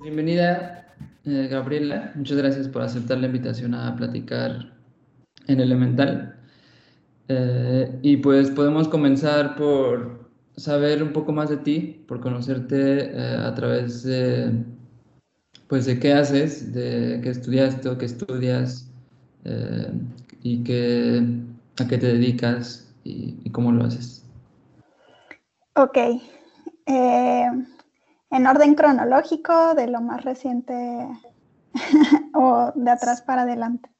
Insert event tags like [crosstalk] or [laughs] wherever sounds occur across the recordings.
Bienvenida, eh, Gabriela. Muchas gracias por aceptar la invitación a platicar en Elemental. Eh, y pues podemos comenzar por saber un poco más de ti, por conocerte eh, a través de, pues, de qué haces, de qué estudiaste o qué estudias y a qué te dedicas y, y cómo lo haces. Ok. En orden cronológico, de lo más reciente [laughs] o de atrás para adelante.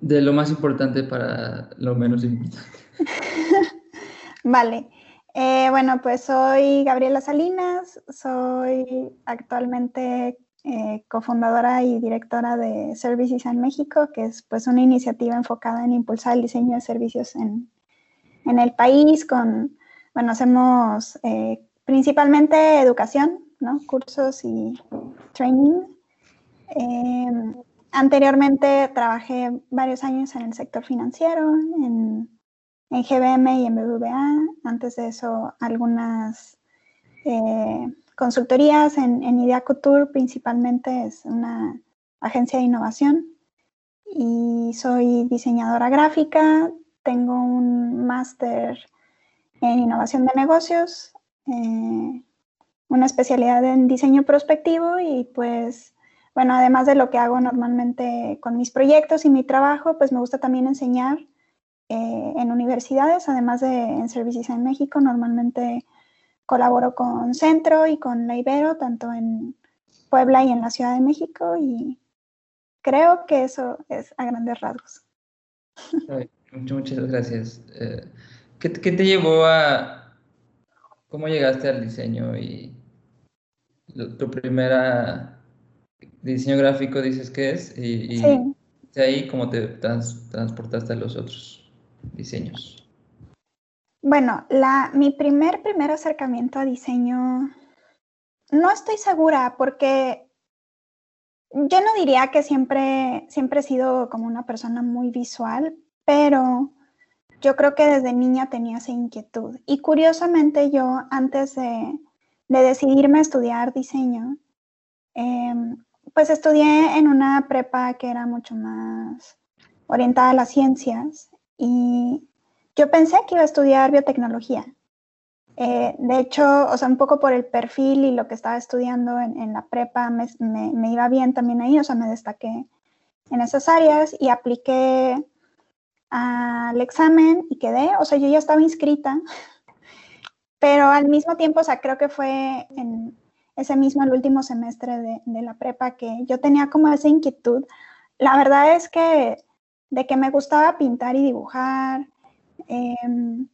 De lo más importante para lo menos importante. [laughs] vale. Eh, bueno, pues soy Gabriela Salinas, soy actualmente eh, cofundadora y directora de Services en México, que es pues una iniciativa enfocada en impulsar el diseño de servicios en, en el país con, bueno, hacemos eh, principalmente educación, ¿no? Cursos y training. Em, Anteriormente trabajé varios años en el sector financiero, en, GBM y en BBVA. Antes de eso, algunas eh, consultorías en, en Idea Couture, principalmente es una agencia de innovación. Y soy diseñadora gráfica, tengo un máster en innovación de negocios, eh, una especialidad en diseño prospectivo y pues bueno, además de lo que hago normalmente con mis proyectos y mi trabajo, pues me gusta también enseñar eh, en universidades, además de en Services en México. Normalmente colaboro con Centro y con La Ibero, tanto en Puebla y en la Ciudad de México, y creo que eso es a grandes rasgos. muchas, gracias. Eh, ¿qué, ¿Qué te llevó a... ¿Cómo llegaste al diseño y tu primera diseño gráfico dices que es y, de ahí cómo te transportaste a los otros diseños. Bueno, la, mi primer, primer acercamiento a diseño, no estoy segura porque yo no diría que siempre, siempre he sido como una persona muy visual, pero yo creo que desde niña tenía esa inquietud. Y curiosamente yo antes de, de decidirme a estudiar diseño, eh, pues estudié en una prepa que era mucho más orientada a las ciencias y yo pensé que iba a estudiar biotecnología. Eh, de hecho, o sea, un poco por el perfil y lo que estaba estudiando en, la prepa me, me, iba bien también ahí, o sea, me destaqué en esas áreas y apliqué al examen y quedé, o sea, yo ya estaba inscrita, pero al mismo tiempo, o sea, creo que fue en, ese mismo, el último semestre de, la prepa, que yo tenía como esa inquietud. La verdad es que de que me gustaba pintar y dibujar. Em,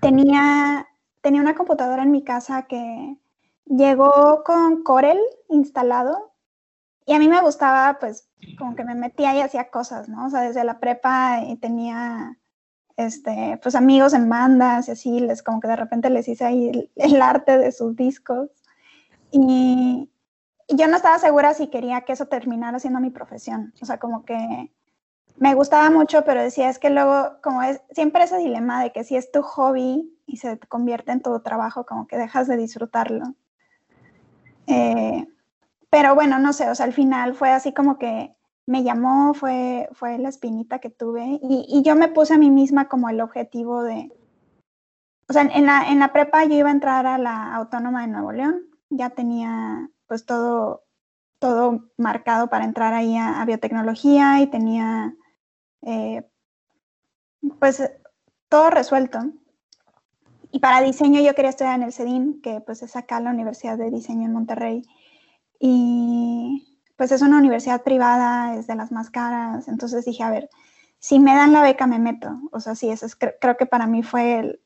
tenía, tenía una computadora en mi casa que llegó con Corel instalado y a mí me gustaba, pues, como que me metía y hacía cosas, ¿no? O sea, desde la prepa y tenía, este, pues, amigos en bandas y así, les, como que de repente les hice ahí el arte de sus discos. Y, yo no estaba segura si quería que eso terminara siendo mi profesión. O sea, como que me gustaba mucho, pero decía, es que luego, como es siempre ese dilema de que si es tu hobby y se convierte en tu trabajo, como que dejas de disfrutarlo. Eh, pero bueno, no sé, o sea, al final fue así como que me llamó, fue, fue la espinita que tuve y, y yo me puse a mí misma como el objetivo de, o sea, en la, en la prepa yo iba a entrar a la Autónoma de Nuevo León ya tenía pues todo, todo marcado para entrar ahí a, biotecnología y tenía eh, pues todo resuelto. Y para diseño yo quería estudiar en el CEDIN, que pues es acá la Universidad de Diseño en Monterrey. Y pues es una universidad privada, es de las más caras. Entonces dije, a ver, si me dan la beca me meto. O sea, sí, eso es, creo que para mí fue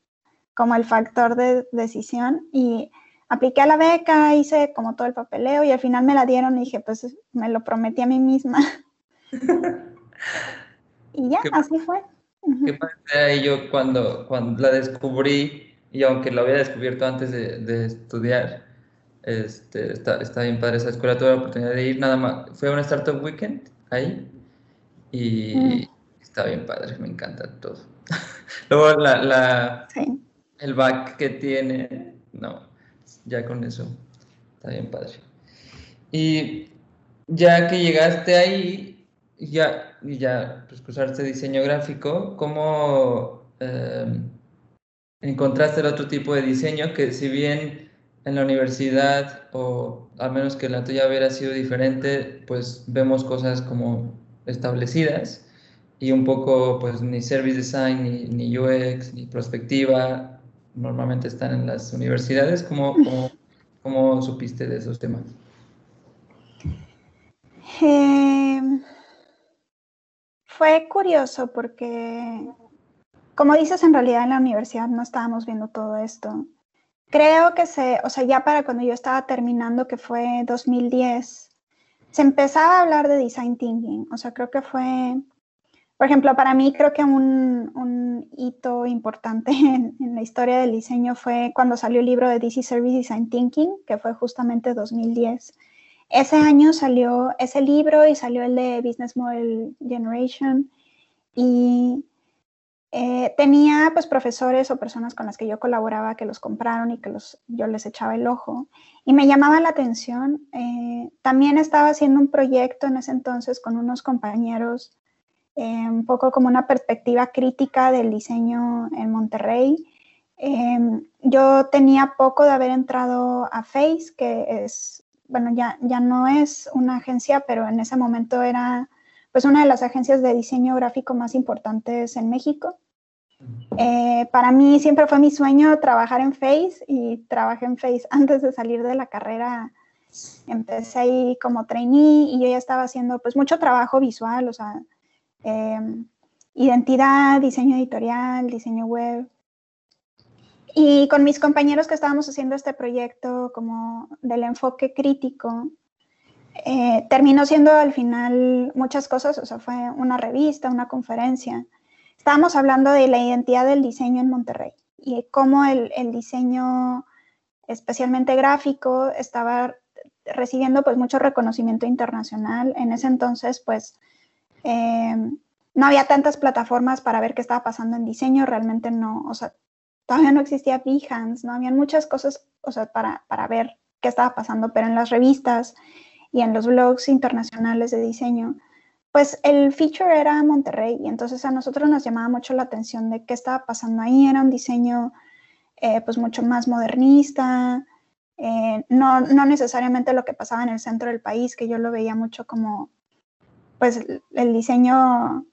como el factor de decisión. Y apliqué a la beca, hice como todo el papeleo y al final me la dieron y dije, pues me lo prometí a mí misma. [laughs] y ya, así fue. Qué padre yo cuando, cuando la descubrí, y aunque lo había descubierto antes de, estudiar, este, está, está, bien padre esa escuela, tuve la oportunidad de ir, nada más, fue a un Startup Weekend ahí, y mm. está bien padre, me encanta todo. [laughs] Luego la, la el back que tiene, no, ya con eso. está bien padre. Y ya que llegaste ahí, ya, ya pues, cursaste diseño gráfico, ¿cómo em, encontraste el otro tipo de diseño que si bien en la universidad, o al menos que la tuya hubiera sido diferente, pues vemos cosas como establecidas y un poco, pues ni service design, ni, ni UX, ni prospectiva, normalmente están en las universidades. ¿Cómo, cómo, supiste de esos temas? Em, fue curioso porque, como dices, en realidad en la universidad no estábamos viendo todo esto. Creo que se, o sea, ya para cuando yo estaba terminando, que fue 2010, se empezaba a hablar de design thinking. O sea, creo que fue, por ejemplo, para mí creo que un, un hito importante [laughs] en, en, la historia del diseño fue cuando salió el libro de DC Service Design Thinking, que fue justamente 2010. Ese año salió ese libro y salió el de Business Model Generation y eh, tenía pues profesores o personas con las que yo colaboraba que los compraron y que los, yo les echaba el ojo y me llamaba la atención. Eh, también estaba haciendo un proyecto en ese entonces con unos compañeros, eh, un poco como una perspectiva crítica del diseño en Monterrey. yo tenía poco de haber entrado a Face, que es, bueno, ya, ya no es una agencia, pero en ese momento era pues una de las agencias de diseño gráfico más importantes en México. Eh, para mí siempre fue mi sueño trabajar en Face y trabajé en Face [laughs] antes de salir de la carrera. Empecé ahí como trainee y yo ya estaba haciendo pues mucho trabajo visual, o sea, em, identidad, diseño editorial, diseño web. Y con mis compañeros que estábamos haciendo este proyecto como del enfoque crítico, eh, terminó siendo al final muchas cosas, o sea, fue una revista, una conferencia. Estábamos hablando de la identidad del diseño en Monterrey y cómo el, diseño, especialmente gráfico, estaba recibiendo pues mucho reconocimiento internacional. En ese entonces, pues, em, no había tantas plataformas para ver qué estaba pasando en diseño, realmente no, o sea, todavía no existía Behance, no habían muchas cosas, o sea, para, para ver qué estaba pasando, pero en las revistas y en los blogs internacionales de diseño, pues el feature era Monterrey y entonces a nosotros nos llamaba mucho la atención de qué estaba pasando ahí. Era un diseño eh, pues mucho más modernista, eh, no, no, necesariamente lo que pasaba en el centro del país, que yo lo veía mucho como pues el diseño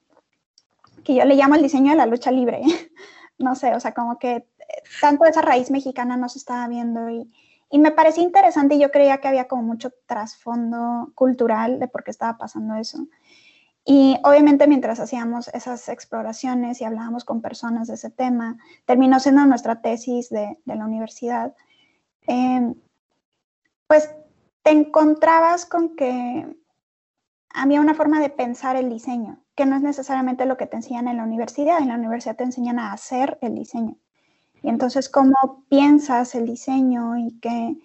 que yo le llamo el diseño de la lucha libre. [laughs] no sé, o sea, como que tanto esa raíz mexicana no se estaba viendo y, y me parecía interesante y yo creía que había como mucho trasfondo cultural de por qué estaba pasando eso. Y obviamente mientras hacíamos esas exploraciones y hablábamos con personas de ese tema, terminó siendo nuestra tesis de, la universidad, em, pues te encontrabas con que había una forma de pensar el diseño, que no es necesariamente lo que te enseñan en la universidad. En la universidad te enseñan a hacer el diseño. Y entonces, cómo piensas el diseño y que,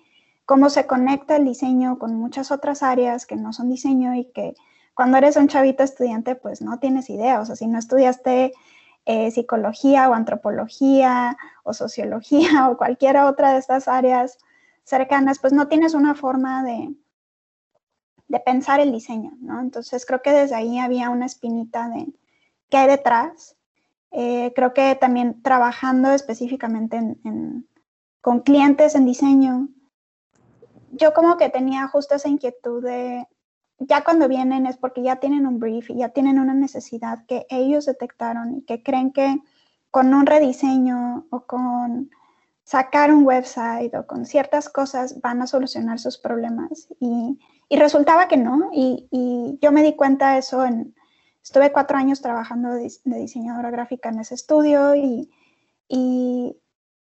cómo se conecta el diseño con muchas otras áreas que no son diseño y que cuando eres un chavito estudiante, pues no tienes idea. O sea, si no estudiaste eh, psicología o antropología o sociología [laughs] o cualquier otra de estas áreas cercanas, pues no tienes una forma de, de pensar el diseño, ¿no? Entonces creo que desde ahí había una espinita de qué hay detrás eh, creo que también trabajando específicamente con clientes en diseño, yo como que tenía justo esa inquietud de, ya cuando vienen es porque ya tienen un brief y ya tienen una necesidad que ellos detectaron y que creen que con un rediseño o con sacar un website o con ciertas cosas van a solucionar sus problemas. Y, resultaba que no. Y, y, yo me di cuenta de eso en, Estuve cuatro años trabajando de, diseñadora gráfica en ese estudio y,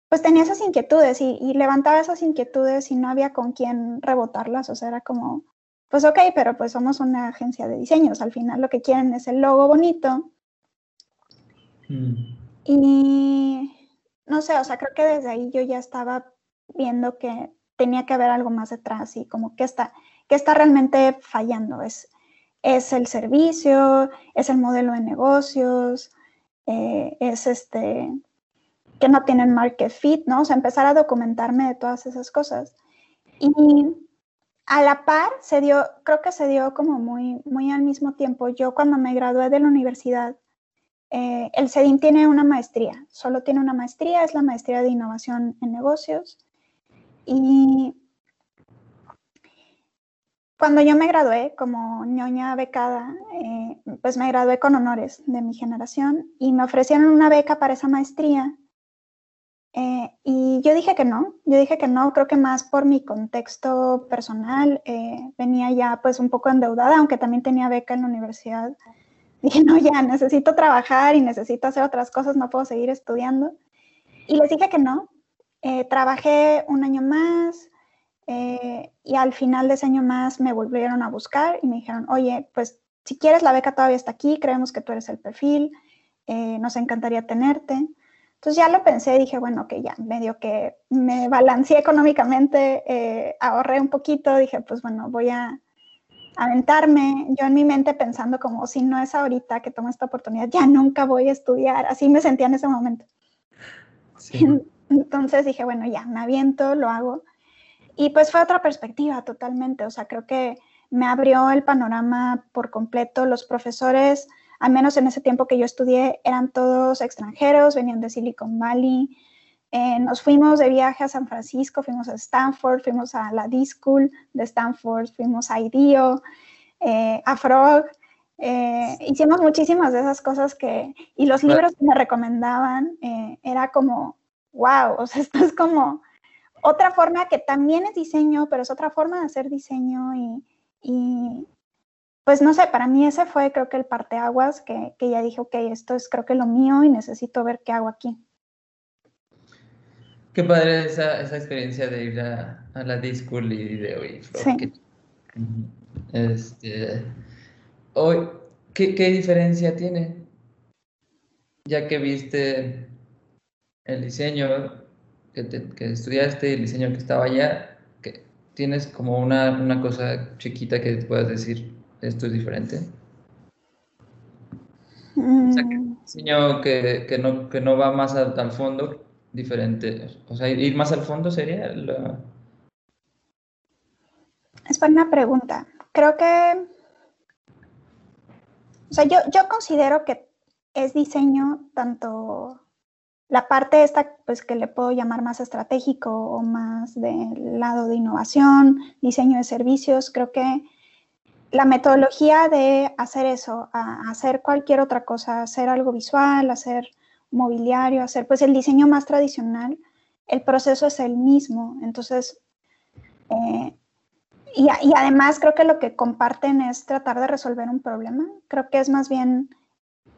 pues tenía esas inquietudes y, levantaba esas inquietudes y no había con quién rebotarlas. O sea, era como, pues ok, pero pues somos una agencia de diseños. Al final lo que quieren es el logo bonito. Mm. Y no sé, o sea, creo que desde ahí yo ya estaba viendo que tenía que haber algo más detrás y como que está, que está realmente fallando. Es, es el servicio, es el modelo de negocios, eh, es este, que no tienen market fit, ¿no? O sea, empezar a documentarme de todas esas cosas. Y a la par se dio, creo que se dio como muy, muy al mismo tiempo. Yo cuando me gradué de la universidad, eh, el CEDIM tiene una maestría, solo tiene una maestría, es la maestría de innovación en negocios. Y cuando yo me gradué como ñoña becada, eh, pues me gradué con honores de mi generación y me ofrecieron una beca para esa maestría. Eh, y yo dije que no, yo dije que no, creo que más por mi contexto personal, eh, venía ya pues un poco endeudada, aunque también tenía beca en la universidad. Dije, no, ya necesito trabajar y necesito hacer otras cosas, no puedo seguir estudiando. Y les dije que no. trabajé un año más, eh, y al final de ese año más me volvieron a buscar y me dijeron, oye, pues si quieres la beca todavía está aquí, creemos que tú eres el perfil, eh, nos encantaría tenerte. Entonces ya lo pensé y dije, bueno, que ya, medio que me balanceé económicamente, eh, ahorré un poquito, dije, pues bueno, voy a aventarme. Yo en mi mente pensando como, si no es ahorita que tomo esta oportunidad, ya nunca voy a estudiar. Así me sentía en ese momento. [laughs] Entonces dije, bueno, ya, me aviento, lo hago. Y pues fue otra perspectiva totalmente, o sea, creo que me abrió el panorama por completo. Los profesores, al menos en ese tiempo que yo estudié, eran todos extranjeros, venían de Silicon Valley. Eh, nos fuimos de viaje a San Francisco, fuimos a Stanford, fuimos a la D-School de Stanford, fuimos a IDEO, eh, a Frog. Eh, hicimos muchísimas de esas cosas que, y los libros que me recomendaban, era como, wow, o sea, [laughs] esto es como otra forma que también es diseño, pero es otra forma de hacer diseño y, pues no sé, para mí ese fue creo que el parteaguas que, que ya dije, ok, esto es creo que lo mío y necesito ver qué hago aquí. Qué padre esa, esa experiencia de ir a, la D-School y de hoy. Sí. Este, hoy, ¿qué, ¿Qué diferencia tiene? Ya que viste el diseño, que, estudiaste, el diseño que estaba allá, que tienes como una, una cosa chiquita que puedas decir, esto es diferente. O sea, que mm. diseño que, que, no, que no va más al, fondo, diferente. O sea, ir más al fondo sería Es buena pregunta. Creo que... O sea, yo, yo considero que es diseño tanto la parte esta, pues que le puedo llamar más estratégico o más del lado de innovación, diseño de servicios, creo que la metodología de hacer eso, hacer cualquier otra cosa, hacer algo visual, hacer mobiliario, hacer pues el diseño más tradicional, el proceso es el mismo. Entonces, eh, y, y, además creo que lo que comparten es tratar de resolver un problema. Creo que es más bien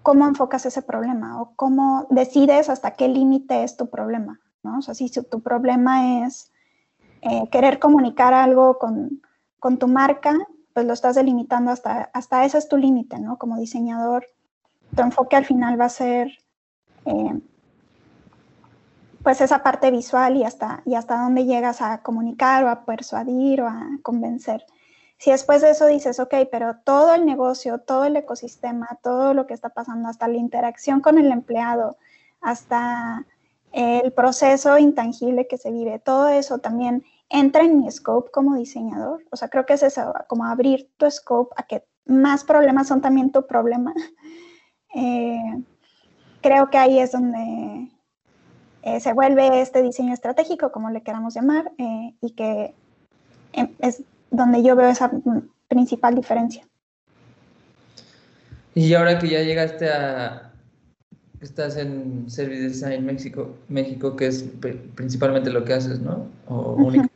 cómo enfocas ese problema o cómo decides hasta qué límite es tu problema, ¿no? O sea, si tu problema es eh, querer comunicar algo con, tu marca, pues lo estás delimitando hasta, hasta ese es tu límite, ¿no? Como diseñador, tu enfoque al final va a ser eh, pues esa parte visual y hasta, y hasta dónde llegas a comunicar o a persuadir o a convencer. Si después de eso dices, ok, pero todo el negocio, todo el ecosistema, todo lo que está pasando, hasta la interacción con el empleado, hasta el proceso intangible que se vive, todo eso también entra en mi scope como diseñador. O sea, creo que es eso, como abrir tu scope a que más problemas son también tu problema. [laughs] Eh, creo que ahí es donde eh, se vuelve este diseño estratégico, como le queramos llamar, eh, y que es donde yo veo esa principal diferencia. Y ahora que ya llegaste a, estás en Service Design México, México que es principalmente lo que haces, ¿no? O única,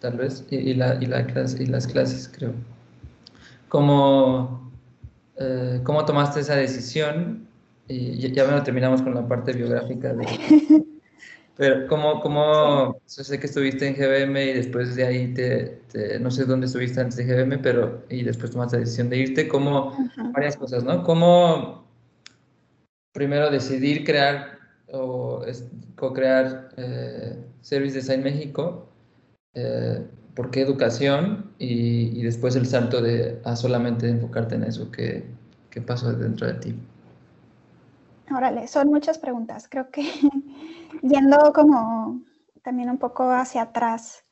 tal vez, y, la, y, la clase, y las clases, creo. ¿Cómo, eh, ¿Cómo tomaste esa decisión? Y ya, ya terminamos con la parte biográfica de, [laughs] Pero, ¿cómo, cómo sé que estuviste en GBM y después de ahí te, no sé dónde estuviste antes de GBM, pero y después tomaste la decisión de irte, ¿cómo, varias cosas, ¿no? ¿Cómo primero decidir crear o co-crear eh, Service Design México? Eh, ¿Por qué educación? Y, y, después el salto de a solamente enfocarte en eso, ¿qué, qué pasó dentro de ti? Órale, son muchas preguntas. Creo que [laughs] yendo como también un poco hacia atrás.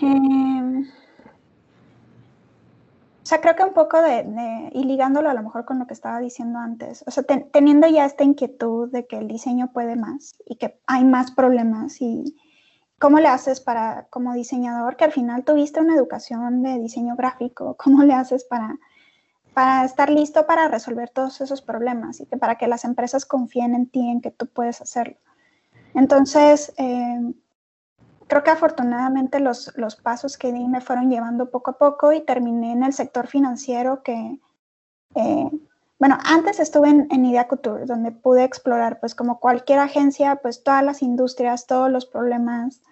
Em, o sea, creo que un poco de, y ligándolo a lo mejor con lo que estaba diciendo antes, o sea, teniendo ya esta inquietud de que el diseño puede más y que hay más problemas y cómo le haces para, como diseñador, que al final tuviste una educación de diseño gráfico, cómo le haces para para estar listo para resolver todos esos problemas y que para que las empresas confíen en ti, en que tú puedes hacerlo. Entonces, eh, creo que afortunadamente los, los, pasos que di me fueron llevando poco a poco y terminé en el sector financiero que, eh, bueno, antes estuve en, en Idea Couture, donde pude explorar, pues como cualquier agencia, pues todas las industrias, todos los problemas,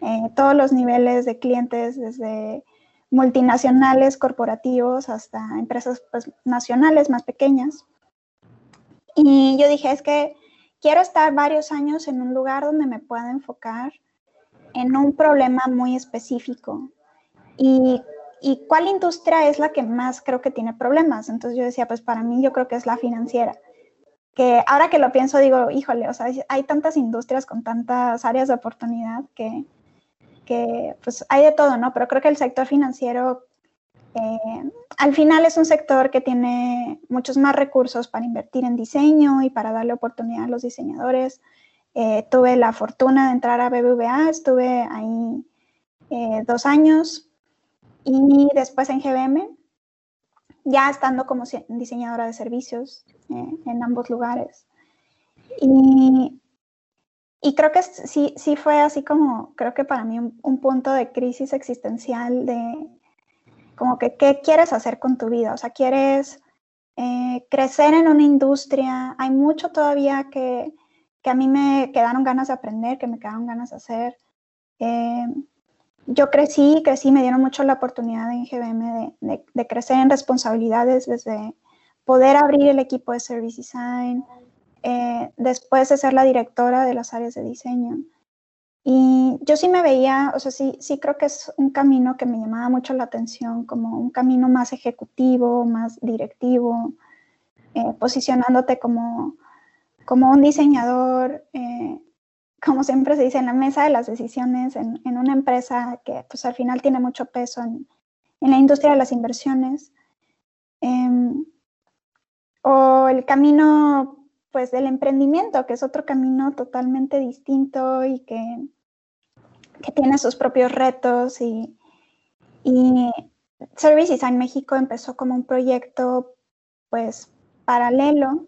eh, todos los niveles de clientes, desde multinacionales, corporativos, hasta empresas pues, nacionales más pequeñas. Y yo dije, es que quiero estar varios años en un lugar donde me pueda enfocar en un problema muy específico. Y, y, cuál industria es la que más creo que tiene problemas. Entonces yo decía, pues para mí yo creo que es la financiera. Que ahora que lo pienso digo, híjole, o sea, hay tantas industrias con tantas áreas de oportunidad que, que pues hay de todo, ¿no? Pero creo que el sector financiero eh, al final es un sector que tiene muchos más recursos para invertir en diseño y para darle oportunidad a los diseñadores. Eh, tuve la fortuna de entrar a BBVA, estuve ahí eh, dos años y después en GBM, ya estando como diseñadora de servicios en ambos lugares. Y y creo que sí, sí fue así como, creo que para mí un, punto de crisis existencial de como que, ¿qué quieres hacer con tu vida? O sea, ¿quieres eh, crecer en una industria? Hay mucho todavía que, que, a mí me quedaron ganas de aprender, que me quedaron ganas de hacer. Eh, yo crecí, crecí, me dieron mucho la oportunidad en GBM de, de crecer en responsabilidades desde poder abrir el equipo de Service Design, eh, después de ser la directora de las áreas de diseño. Y yo sí me veía, o sea, sí, sí creo que es un camino que me llamaba mucho la atención, como un camino más ejecutivo, más directivo, eh, posicionándote como, como un diseñador, eh, como siempre se dice, en la mesa de las decisiones, en, en una empresa que pues al final tiene mucho peso en, en la industria de las inversiones. Em, o el camino pues del emprendimiento, que es otro camino totalmente distinto y que, que tiene sus propios retos y, y Service Design México empezó como un proyecto pues paralelo.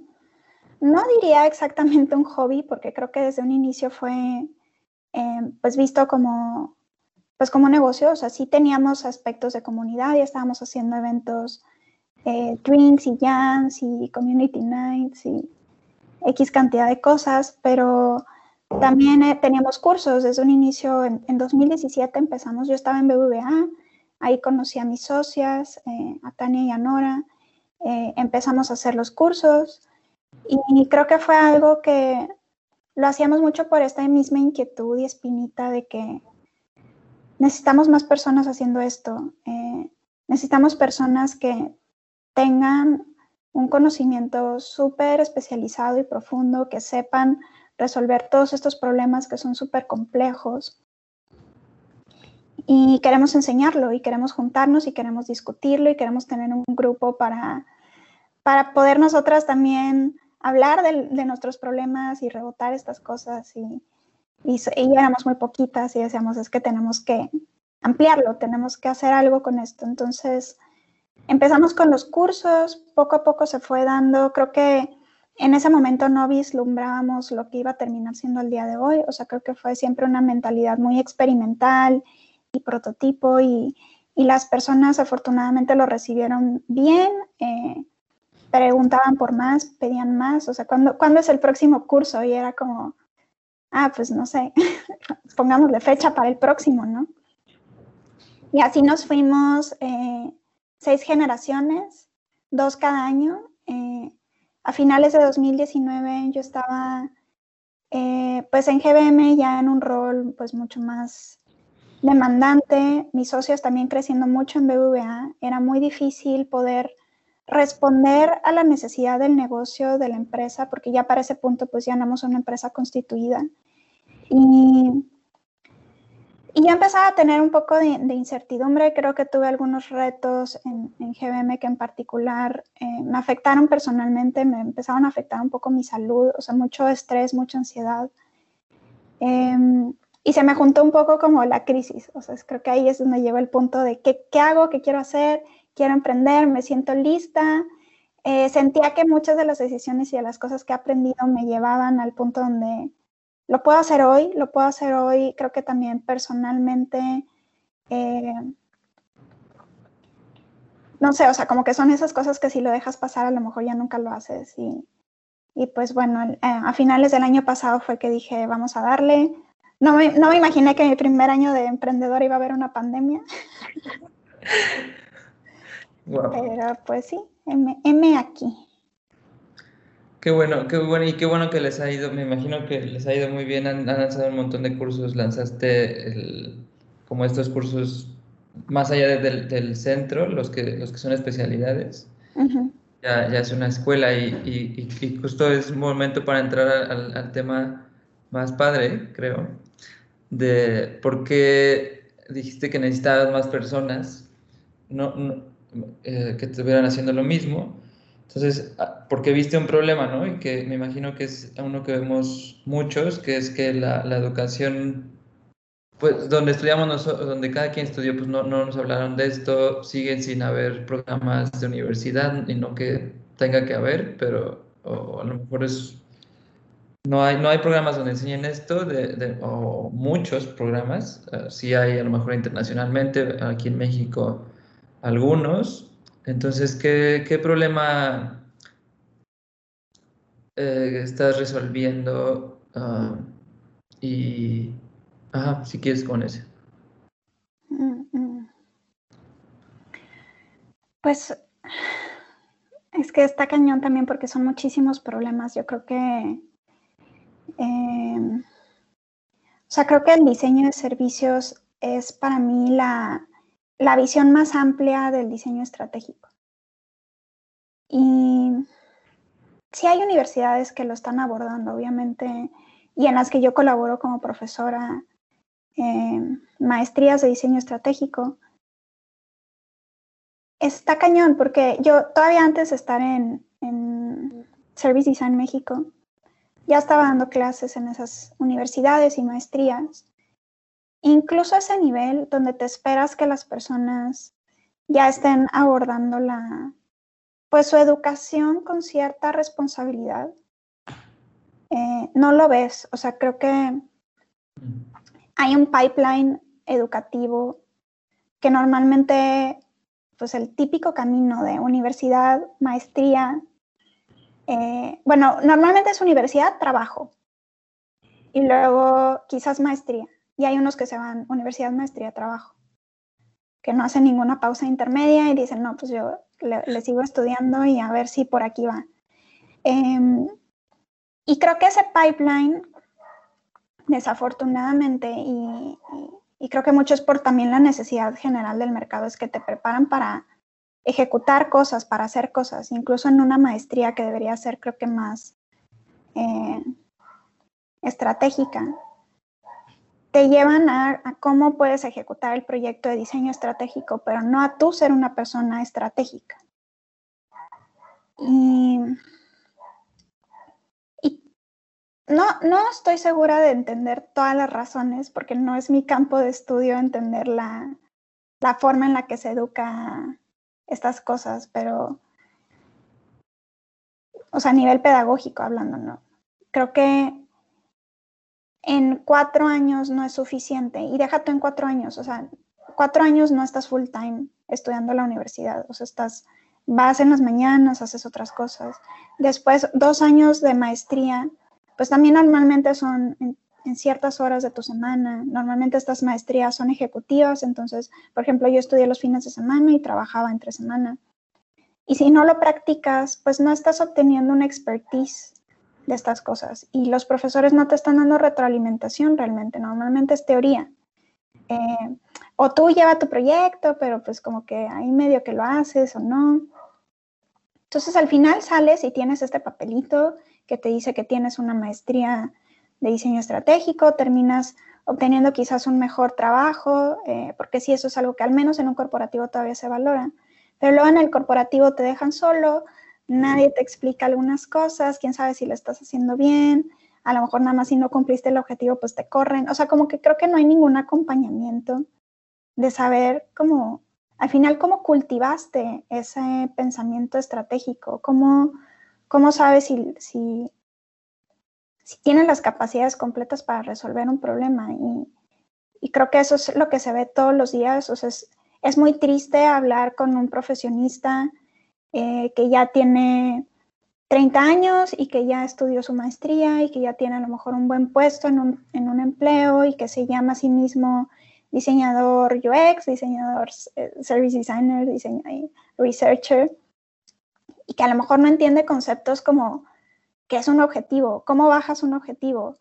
No diría exactamente un hobby, porque creo que desde un inicio fue eh, pues visto como pues como negocio, o sea, sí teníamos aspectos de comunidad, y estábamos haciendo eventos, eh, drinks y jams y community nights X cantidad de cosas, pero también eh, teníamos cursos. Desde un inicio, en, 2017 empezamos, yo estaba en BBVA, ahí conocí a mis socias, eh, a Tania y a Nora, eh, empezamos a hacer los cursos. Y creo que fue algo que lo hacíamos mucho por esta misma inquietud y espinita de que necesitamos más personas haciendo esto, necesitamos personas que tengan un conocimiento súper especializado y profundo, que sepan resolver todos estos problemas que son súper complejos. Y queremos enseñarlo y queremos juntarnos y queremos discutirlo y queremos tener un grupo para, para poder nosotras también hablar de, nuestros problemas y rebotar estas cosas. Y, y, y éramos muy poquitas y decíamos, es que tenemos que ampliarlo, tenemos que hacer algo con esto. Entonces, Empezamos con los cursos, poco a poco se fue dando, creo que en ese momento no vislumbrábamos lo que iba a terminar siendo el día de hoy, o sea, creo que fue siempre una mentalidad muy experimental y prototipo y, las personas afortunadamente lo recibieron bien, eh, preguntaban por más, pedían más, o sea, ¿cuándo, ¿cuándo es el próximo curso? Y era como, ah, pues no sé, [laughs] pongámosle fecha para el próximo, ¿no? Y así nos fuimos eh, seis generaciones, dos cada año. Eh, a finales de 2019 yo estaba eh, pues en GBM ya en un rol pues mucho más demandante, mis socios también creciendo mucho en BBVA, era muy difícil poder responder a la necesidad del negocio de la empresa, porque ya para ese punto pues ya éramos una empresa constituida. Y y yo empezaba a tener un poco de, incertidumbre, creo que tuve algunos retos en, en GBM que en particular eh, me afectaron personalmente, me empezaron a afectar un poco mi salud, o sea, mucho estrés, mucha ansiedad. Em, y se me juntó un poco como la crisis, o sea, creo que ahí es donde llegó el punto de qué, qué hago, qué quiero hacer, quiero emprender, me siento lista. Eh, sentía que muchas de las decisiones y de las cosas que he aprendido me llevaban al punto donde lo puedo hacer hoy, lo puedo hacer hoy, creo que también personalmente, eh, no sé, o sea, como que son esas cosas que si lo dejas pasar a lo mejor ya nunca lo haces. Y, y pues bueno, eh, a finales del año pasado fue que dije, vamos a darle. No me, no me imaginé que mi primer año de emprendedor iba a haber una pandemia. [laughs] Pero pues sí, M, aquí. Qué bueno, qué bueno, y qué bueno que les ha ido, me imagino que les ha ido muy bien, han, lanzado un montón de cursos, lanzaste como estos cursos más allá del, centro, los que, los que son especialidades. ya, ya, es una escuela y, y, justo es un momento para entrar al, al, tema más padre, creo, de por qué dijiste que necesitabas más personas. No, no eh, que estuvieran haciendo lo mismo. Entonces, ah, porque viste un problema, ¿no? Y que me imagino que es uno que vemos muchos, que es que la, la educación, pues donde estudiamos nosotros, donde cada quien estudió, pues no, no, nos hablaron de esto, siguen sin haber programas de universidad, y no que tenga que haber, pero a lo mejor es... No hay, no hay programas donde enseñen esto, de, de, o muchos programas, uh, sí hay a lo mejor internacionalmente, aquí en México algunos. Entonces, ¿qué, problema eh, estás resolviendo? Ah, y, si quieres con ese. Mm, mm. Pues es que está cañón también porque son muchísimos problemas. Yo creo que, em, o sea, creo que el diseño de servicios es para mí la, la visión más amplia del diseño estratégico. Y sí hay universidades que lo están abordando, obviamente, y en las que yo colaboro como profesora, en maestrías de diseño estratégico. Está cañón, porque yo todavía antes de estar en, en Service Design México, ya estaba dando clases en esas universidades y maestrías incluso ese nivel donde te esperas que las personas ya estén abordando la, pues su educación con cierta responsabilidad, eh, no lo ves. O sea, creo que hay un pipeline educativo que normalmente, pues el típico camino de universidad, maestría, eh, bueno, normalmente es universidad, trabajo, y luego quizás maestría. Y hay unos que se van universidad, maestría, trabajo, que no hacen ninguna pausa intermedia y dicen, no, pues yo le, sigo estudiando y a ver si por aquí va. Em, y creo que ese pipeline, desafortunadamente, y, creo que mucho es por también la necesidad general del mercado, es que te preparan para ejecutar cosas, para hacer cosas, incluso en una maestría que debería ser, creo que más eh, estratégica te llevan a, cómo puedes ejecutar el proyecto de diseño estratégico, pero no a tú ser una persona estratégica. Y, no, no estoy segura de entender todas las razones, porque no es mi campo de estudio entender la, la forma en la que se educa estas cosas, pero, o sea, a nivel pedagógico hablando, ¿no? Creo que en cuatro años no es suficiente. Y déjate en cuatro años, o sea, cuatro años no estás full time estudiando la universidad, o sea, estás, vas en las mañanas, haces otras cosas. Después, dos años de maestría, pues también normalmente son en, ciertas horas de tu semana. Normalmente estas maestrías son ejecutivas, entonces, por ejemplo, yo estudié los fines de semana y trabajaba entre semana. Y si no lo practicas, pues no estás obteniendo una expertise de estas cosas. Y los profesores no te están dando retroalimentación realmente, normalmente es teoría. Eh, o tú lleva tu proyecto, pero pues como que ahí medio que lo haces o no. Entonces al final sales y tienes este papelito que te dice que tienes una maestría de diseño estratégico, terminas obteniendo quizás un mejor trabajo, eh, porque sí, eso es algo que al menos en un corporativo todavía se valora. Pero luego en el corporativo te dejan solo, nadie te explica algunas cosas, quién sabe si lo estás haciendo bien, a lo mejor nada más si no cumpliste el objetivo, pues te corren. O sea, como que creo que no hay ningún acompañamiento de saber cómo, al final, cómo cultivaste ese pensamiento estratégico, cómo, cómo sabes si, si, si tienes las capacidades completas para resolver un problema. Y, y, creo que eso es lo que se ve todos los días. O sea, es, es muy triste hablar con un profesionista eh, que ya tiene 30 años y que ya estudió su maestría y que ya tiene a lo mejor un buen puesto en un, en un empleo y que se llama a sí mismo diseñador UX, diseñador eh, service designer, diseñador, researcher, y que a lo mejor no entiende conceptos como qué es un objetivo, cómo bajas un objetivo.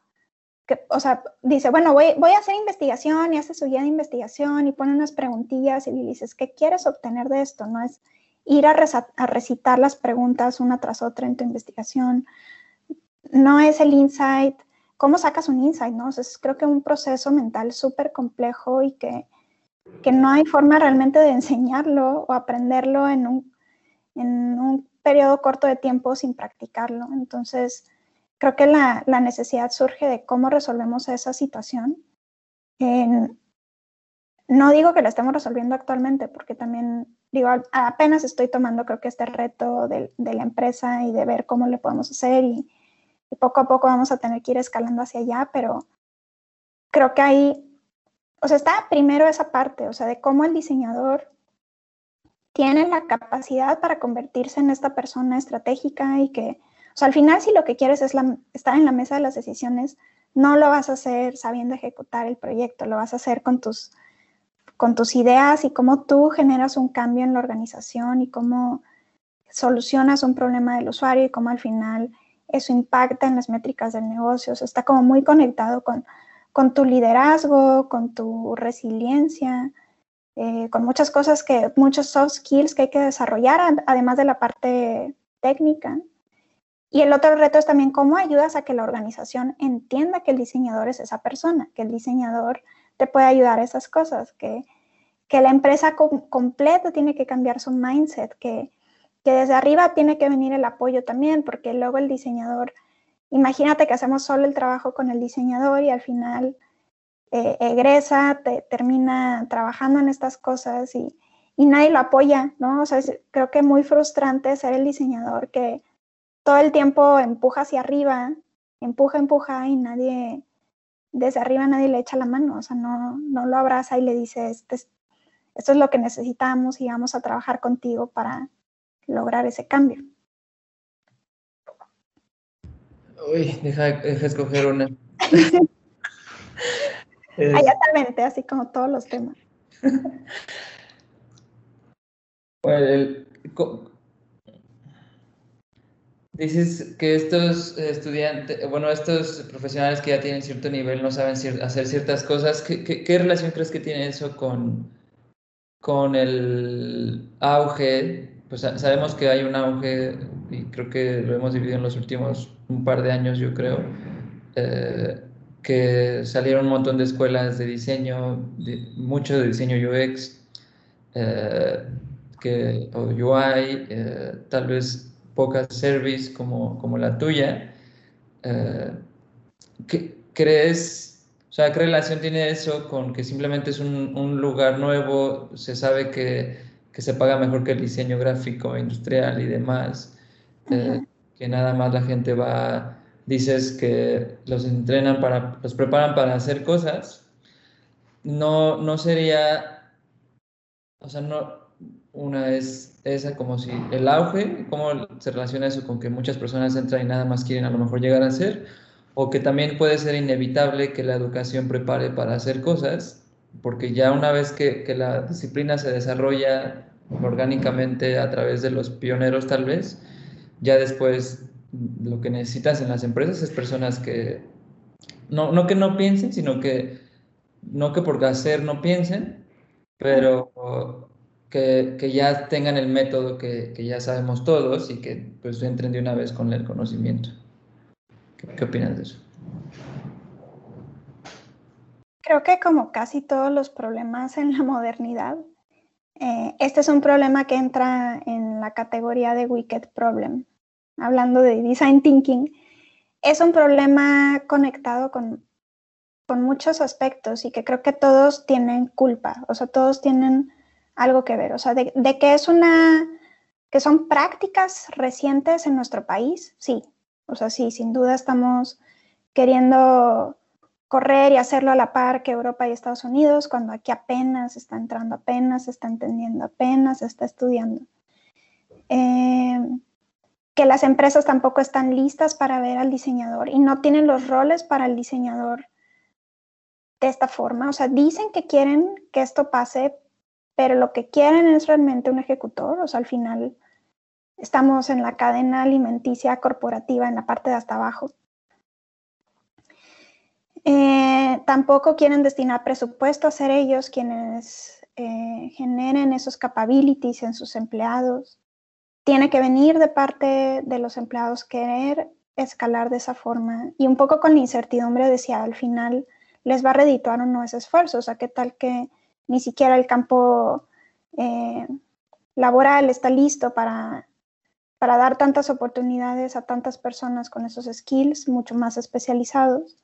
Que, o sea, dice, bueno, voy, voy, a hacer investigación y hace su guía de investigación y pone unas preguntillas y le dices, ¿qué quieres obtener de esto? No es ir a, a recitar las preguntas una tras otra en tu investigación. No es el insight, ¿cómo sacas un insight? ¿no? es creo que un proceso mental súper complejo y que, que, no hay forma realmente de [laughs] enseñarlo o aprenderlo en un, en un periodo corto de tiempo sin practicarlo. Entonces, creo que la, la necesidad surge de cómo resolvemos esa situación. No digo que la estemos resolviendo actualmente, porque también, digo, apenas estoy tomando creo que este reto de, la empresa y de ver cómo le podemos hacer y, y poco a poco vamos a tener que ir escalando hacia allá, pero creo que ahí, o sea, está primero esa parte, o sea, de cómo el diseñador tiene la capacidad para convertirse en esta persona estratégica y que, o sea, al final si lo que quieres es estar en la mesa de las decisiones, no lo vas a hacer sabiendo ejecutar el proyecto, lo vas a hacer con tus, con tus ideas y cómo tú generas un cambio en la organización y cómo solucionas un problema del usuario y cómo al final eso impacta en las métricas del negocio, está como muy conectado con, con tu liderazgo, con tu resiliencia, eh, con muchas cosas que, muchos soft skills que hay que desarrollar, además de la parte técnica. Y el otro reto es también cómo ayudas a que la organización entienda que el diseñador es esa persona, que el diseñador te puede ayudar a esas cosas, que, que la empresa completa tiene que cambiar su mindset, que, que desde arriba tiene que venir el apoyo también, porque luego el diseñador, imagínate que hacemos solo el trabajo con el diseñador y al final eh, egresa, te, termina trabajando en estas cosas y, y, nadie lo apoya, ¿no? O sea, creo que es muy frustrante ser el diseñador que todo el tiempo empuja hacia arriba, empuja, empuja y nadie, desde arriba nadie le echa la mano, o sea, no, no lo abraza y le dice, este, esto es lo que necesitamos y vamos a trabajar contigo para, lograr ese cambio. Uy, deja, escoger una. [laughs] Allá talmente, así como todos los temas. [laughs] Bueno, dices que estos estudiantes, bueno, estos profesionales que ya tienen cierto nivel no saben hacer ciertas cosas. ¿Qué, qué relación crees que tiene eso con, con el auge pues sabemos que hay un auge, y creo que lo hemos vivido en los últimos un par de años, yo creo, eh, que salieron un montón de escuelas de diseño, mucho de diseño UX, eh, que, o UI, eh, tal vez pocas service como, como la tuya. ¿qué, ¿Crees, o sea, qué relación tiene eso con que simplemente es un, un lugar nuevo, se sabe que que se paga mejor que el diseño gráfico, industrial y demás, eh, que nada más la gente va, dices que los entrenan para, los preparan para hacer cosas, no, no sería, o sea, no, una es esa como si el auge, cómo se relaciona eso con que muchas personas entran y nada más quieren a lo mejor llegar a hacer, o que también puede ser inevitable que la educación prepare para hacer cosas, porque ya una vez que, que la disciplina se desarrolla orgánicamente a través de los pioneros tal vez, ya después lo que necesitas en las empresas es personas que, no, no que no piensen, sino que, no que por hacer no piensen, pero que, que ya tengan el método que, que, ya sabemos todos y que pues entren de una vez con el conocimiento. ¿Qué, qué opinas de eso? Creo que como casi todos los problemas en la modernidad, eh, este es un problema que entra en la categoría de wicked problem. Hablando de design thinking, es un problema conectado con, con muchos aspectos y que creo que todos tienen culpa, o sea, todos tienen algo que ver, o sea, de, de que es una, que son prácticas recientes en nuestro país, sí, o sea, sí, sin duda estamos queriendo correr y hacerlo a la par que Europa y Estados Unidos, cuando aquí apenas está entrando, apenas está entendiendo, apenas está estudiando. Eh, que las empresas tampoco están listas para ver al diseñador y no tienen los roles para el diseñador de esta forma. O sea, dicen que quieren que esto pase, pero lo que quieren es realmente un ejecutor. O sea, al final estamos en la cadena alimenticia corporativa en la parte de hasta abajo. Eh, tampoco quieren destinar presupuesto a ser ellos quienes eh, generen esos capabilities en sus empleados. Tiene que venir de parte de los empleados querer escalar de esa forma y un poco con la incertidumbre de si al final les va a redituar o no ese esfuerzo. O sea, qué tal que ni siquiera el campo eh, laboral está listo para, para dar tantas oportunidades a tantas personas con esos skills mucho más especializados.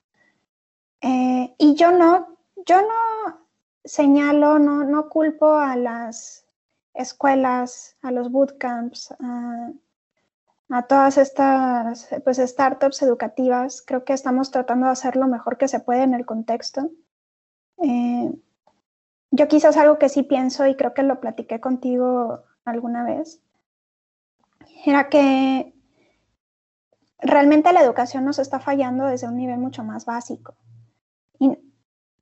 Eh, y yo no, yo no señalo, no, no culpo a las escuelas, a los bootcamps, a, a todas estas pues, startups educativas. Creo que estamos tratando de hacer lo mejor que se puede en el contexto. Eh, yo quizás algo que sí pienso y creo que lo platiqué contigo alguna vez, era que realmente la educación nos está fallando desde un nivel mucho más básico.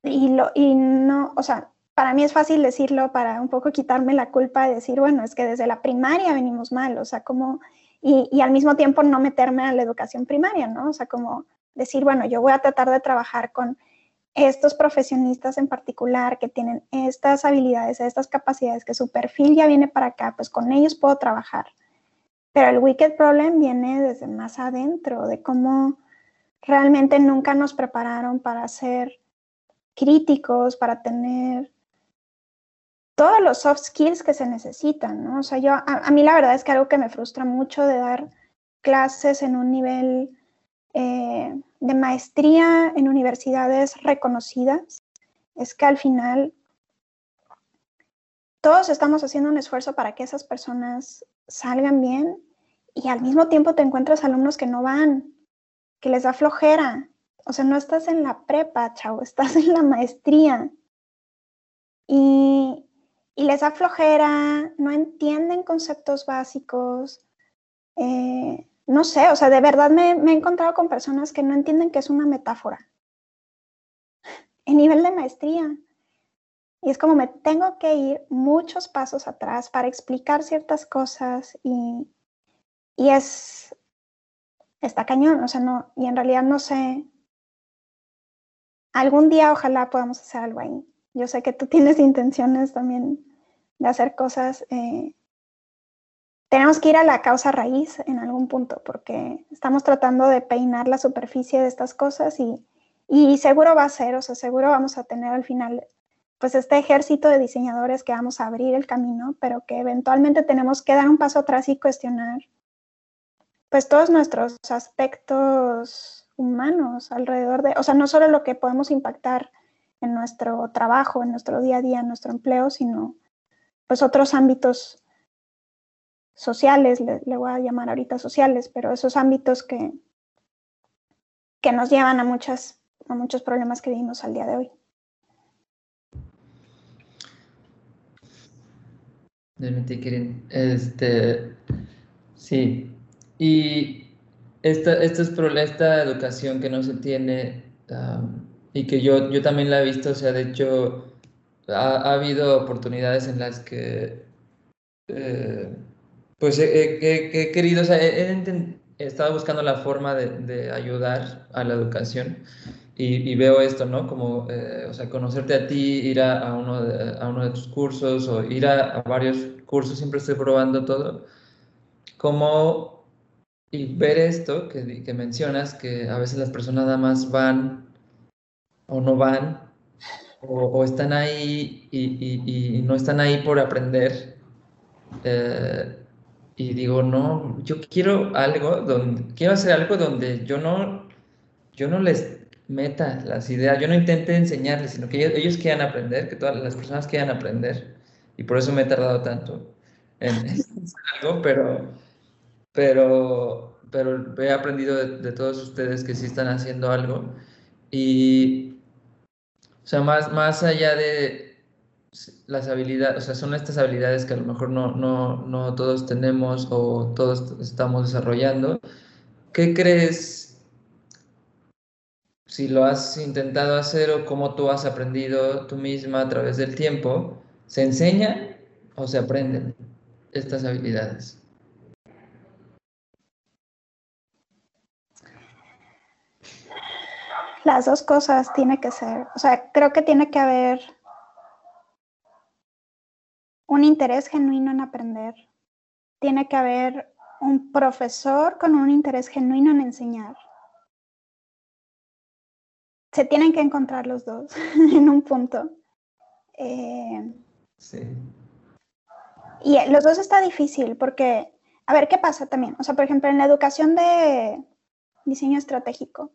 Y, lo, y no, o sea, para mí es fácil decirlo para un poco quitarme la culpa de decir, bueno, es que desde la primaria venimos mal, o sea, como, y, y, al mismo tiempo no meterme a la educación primaria, ¿no? O sea, como decir, bueno, yo voy a tratar de trabajar con estos profesionistas en particular que tienen estas habilidades, estas capacidades, que su perfil ya viene para acá, pues con ellos puedo trabajar. Pero el wicked problem viene desde más adentro, de cómo realmente nunca nos prepararon para ser críticos, para tener todos los soft skills que se necesitan, ¿no? O sea, yo, a, mí la verdad es que algo que me frustra mucho de dar clases en un nivel eh, de maestría en universidades reconocidas es que al final todos estamos haciendo un esfuerzo para que esas personas salgan bien y al mismo tiempo te encuentras alumnos que no van, que les da flojera. O sea, no estás en la prepa, chavo, [laughs] estás en la maestría. Y, les da flojera, no entienden conceptos básicos. Eh, no sé, o sea, de verdad me, he encontrado con personas que no entienden que es una metáfora. En nivel de maestría. Y es como me tengo que ir muchos pasos atrás para explicar ciertas cosas y, y es, está cañón, o sea, no, y en realidad no sé, algún día ojalá podamos hacer algo ahí. Yo sé que tú tienes intenciones también de hacer cosas. Eh, tenemos que ir a la causa raíz en algún punto porque estamos tratando de peinar la superficie de estas cosas y, y seguro va a ser, o sea, seguro vamos a tener al final pues este ejército de diseñadores que vamos a abrir el camino, pero que eventualmente tenemos que dar un paso atrás y cuestionar pues todos nuestros aspectos humanos alrededor de, o sea, no solo lo que podemos impactar en nuestro trabajo, en nuestro día a día, en nuestro empleo, sino pues otros ámbitos sociales, le, voy a llamar ahorita sociales, pero esos ámbitos que, que nos llevan a, muchas, a muchos problemas que vivimos al día de hoy. Este, sí, y esta, esta, es, esta educación que no se tiene y que yo, yo también la he visto, o sea, de hecho, ha, habido oportunidades en las que, eh, pues, he, querido, o sea, he, estado buscando la forma de, de ayudar a la educación. Y, y, veo esto, ¿no? Como, eh, o sea, conocerte a ti, ir a, a, uno, de, a uno de tus cursos o ir a, a, varios cursos, siempre estoy probando todo, como y ver esto que, que, mencionas, que a veces las personas nada más van o no van, o, están ahí y, no están ahí por aprender. Eh, y digo, no, yo quiero algo donde, quiero hacer algo donde yo no, yo no les meta las ideas, yo no intente enseñarles, sino que ellos, quieran aprender, que todas las personas quieran aprender. Y por eso me he tardado tanto en, [laughs] hacer algo, pero, pero, pero he aprendido de, de, todos ustedes que sí están haciendo algo. Y, o sea, más, más allá de las habilidades, o sea, son estas habilidades que a lo mejor no, no, no todos tenemos o todos estamos desarrollando. ¿Qué crees si lo has intentado hacer o cómo tú has aprendido tú misma a través del tiempo? ¿Se enseñan o se aprenden estas habilidades? Las dos cosas tiene que ser, o sea, creo que tiene que haber un interés genuino en aprender. Tiene que haber un profesor con un interés genuino en enseñar. Se tienen que encontrar los dos [laughs] en un punto. Eh, sí. Y los dos está difícil porque, a ver, ¿qué pasa también? O sea, por ejemplo, en la educación de diseño estratégico,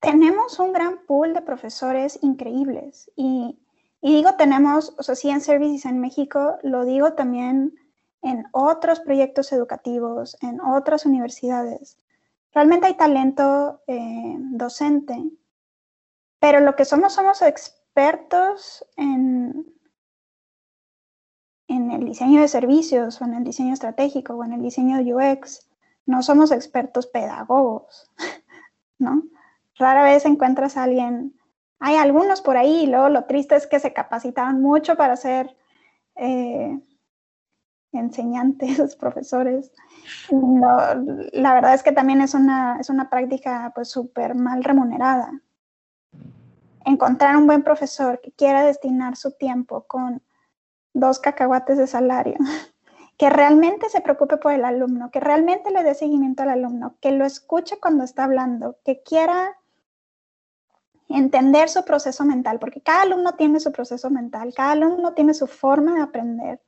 tenemos un gran pool de profesores increíbles y, digo tenemos, o sea, sí en Services en México, lo digo también en otros proyectos educativos, en otras universidades. Realmente hay talento eh, docente, pero lo que somos somos expertos en, en el diseño de servicios o en el diseño estratégico o en el diseño de UX. No somos expertos pedagogos, [laughs] ¿no? Rara vez encuentras a alguien, hay algunos por ahí, y luego lo triste es que se capacitaron mucho para ser eh, enseñantes, [laughs] profesores. la verdad es que también es una, es una práctica pues súper mal remunerada. Encontrar un buen profesor que quiera destinar su tiempo con dos cacahuates de salario, [laughs] que realmente se preocupe por el alumno, que realmente le dé seguimiento al alumno, que lo escuche cuando está hablando, que quiera entender su proceso mental, porque cada alumno tiene su proceso mental, cada alumno tiene su forma de aprender.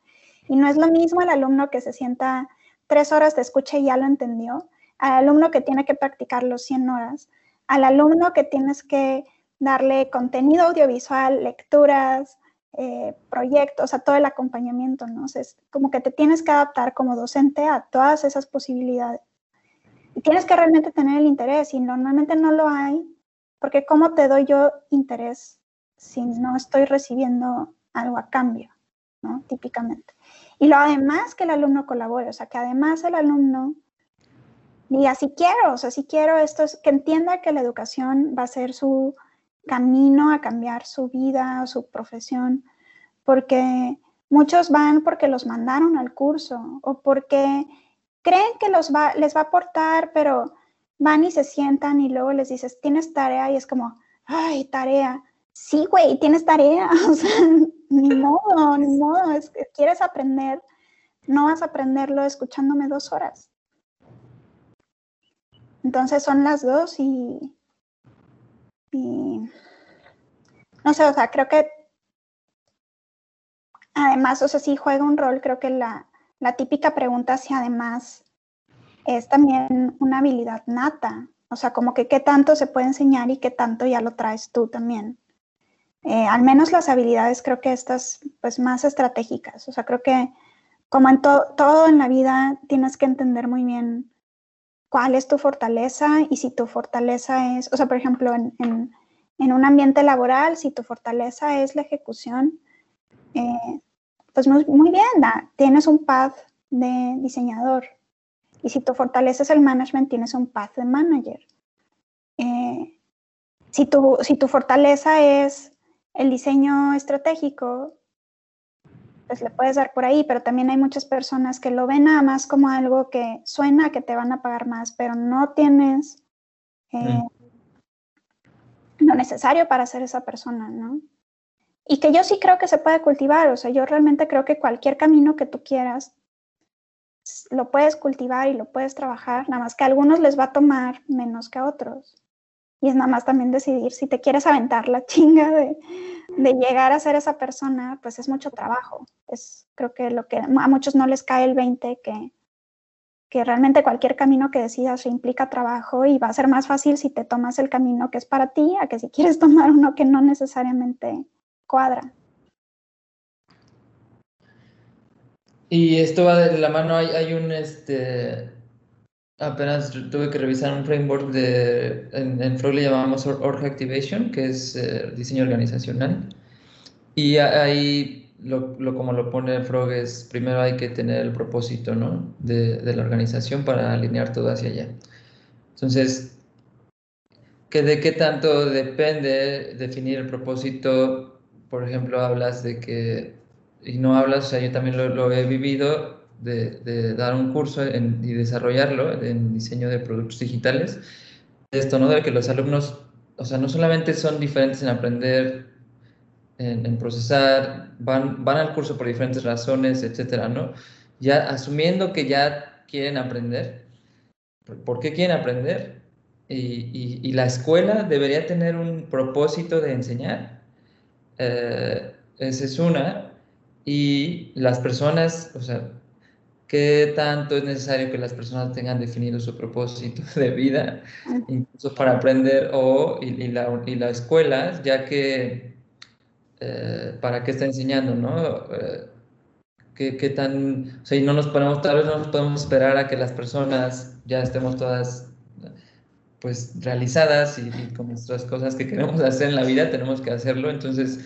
Y no es lo mismo el alumno que se sienta tres horas de escucha y ya lo entendió, al alumno que tiene que practicarlo 100 horas, al alumno que tienes que darle contenido audiovisual, lecturas, eh, proyectos, a todo el acompañamiento, ¿no? es como que te tienes que adaptar como docente a todas esas posibilidades. Y tienes que realmente tener el interés y normalmente no lo hay porque ¿cómo te doy yo interés si no estoy recibiendo algo a cambio? ¿no? Típicamente. Y lo además que el alumno colabore, o sea, que además el alumno diga, si quiero, o sea, si quiero esto, es que entienda que la educación va a ser su camino a cambiar su vida su profesión, porque muchos van porque los mandaron al curso o porque creen que los va, les va a aportar, pero van y se sientan y luego les dices, tienes tarea y es como, ay, tarea. Sí, güey, tienes tarea. [laughs] O sea, ni modo, ni modo. Quieres aprender, no vas a aprenderlo escuchándome dos horas. Entonces son las dos y, y no sé, o sea, creo que además, o sea, sí juega un rol, creo que la, la típica pregunta si además es también una habilidad nata, o sea, como que qué tanto se puede enseñar y qué tanto ya lo traes tú también. Eh, al menos las habilidades creo que estas, pues más estratégicas, o sea, creo que como en todo en la vida tienes que entender muy bien cuál es tu fortaleza y si tu fortaleza es, o sea, por ejemplo, en, en, un ambiente laboral, si tu fortaleza es la ejecución, eh, pues muy bien, tienes un path de diseñador, y si tu fortaleza es el management, tienes un path de manager. Eh, si, tu, si tu fortaleza es el diseño estratégico, pues le puedes dar por ahí, pero también hay muchas personas que lo ven nada más como algo que suena que te van a pagar más, pero no tienes eh, mm. lo necesario para ser esa persona, ¿no? Y que yo sí creo que se puede cultivar, o sea, yo realmente creo que cualquier camino que tú quieras lo puedes cultivar y lo puedes trabajar, nada más que a algunos les va a tomar menos que a otros. y es nada más también decidir si te quieres aventar la [laughs] chinga de, llegar a ser esa persona, pues es mucho trabajo. Es creo que lo que a muchos no les cae el 20, que, que realmente cualquier camino que decidas implica trabajo y va a ser más fácil si te tomas el camino que es para ti a que si quieres [laughs] tomar uno que no necesariamente cuadra. Y esto va de la mano, hay, hay un, este, apenas tuve que revisar un framework de, en, en Frog le llamamos Org Activation, que es eh, diseño organizacional. Y ahí, lo, lo, como lo pone Frog, es primero hay que tener el propósito ¿no? de, de la organización para alinear todo hacia allá. Entonces, que de qué tanto depende definir el propósito, por ejemplo, hablas de que, y no hablas, o sea, yo también lo, lo he vivido, de, dar un curso y desarrollarlo en diseño de productos digitales. Esto, ¿no? De que los alumnos, o sea, no solamente son diferentes en aprender, en, procesar, van, van al curso por diferentes razones, etcétera, ¿no? Ya asumiendo que ya quieren aprender, ¿por qué quieren aprender? Y, y, la escuela debería tener un propósito de enseñar. Eh, esa es una. Y las personas, o sea, qué tanto es necesario que las personas tengan definido su propósito [laughs] de vida, incluso para aprender, o, y, la, y la escuela, ya que, eh, ¿para qué está enseñando, no? Eh, ¿qué, ¿qué, tan, o sea, y no nos podemos, tal vez no nos podemos esperar a que las personas ya estemos todas pues realizadas y, con nuestras cosas que queremos [laughs] hacer en la vida, tenemos que hacerlo, entonces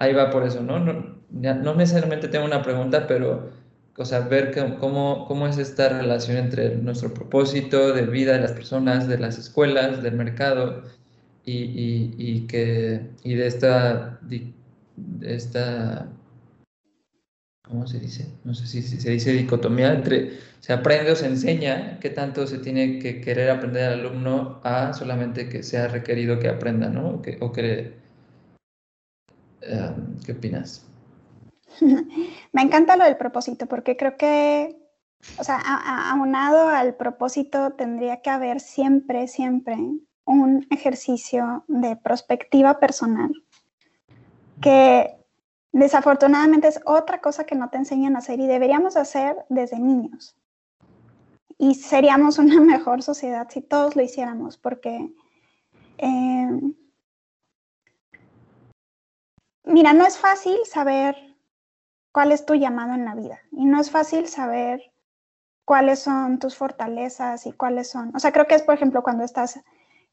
ahí va por eso, ¿no? No, no necesariamente tengo una pregunta, pero o sea, ver cómo, cómo es esta relación entre nuestro propósito de vida de las personas, de las escuelas, del mercado y, y, y que, y de esta, de esta, ¿cómo se dice? No sé si, se dice dicotomía entre se aprende o se enseña, qué tanto se tiene que querer aprender al alumno a solamente que sea requerido que aprenda, ¿no? O que, o que eh, ¿Qué opinas? [laughs] Me encanta lo del propósito porque creo que, o sea, aunado al propósito tendría que haber siempre, siempre un ejercicio de perspectiva personal que desafortunadamente es otra cosa que no te enseñan a hacer y deberíamos hacer desde niños. Y seríamos una [laughs] mejor sociedad si todos lo hiciéramos porque... Eh, mira, no es fácil saber cuál es tu llamado en la vida. Y no es fácil saber cuáles son tus fortalezas y cuáles son, o sea, creo que es, por ejemplo, cuando estás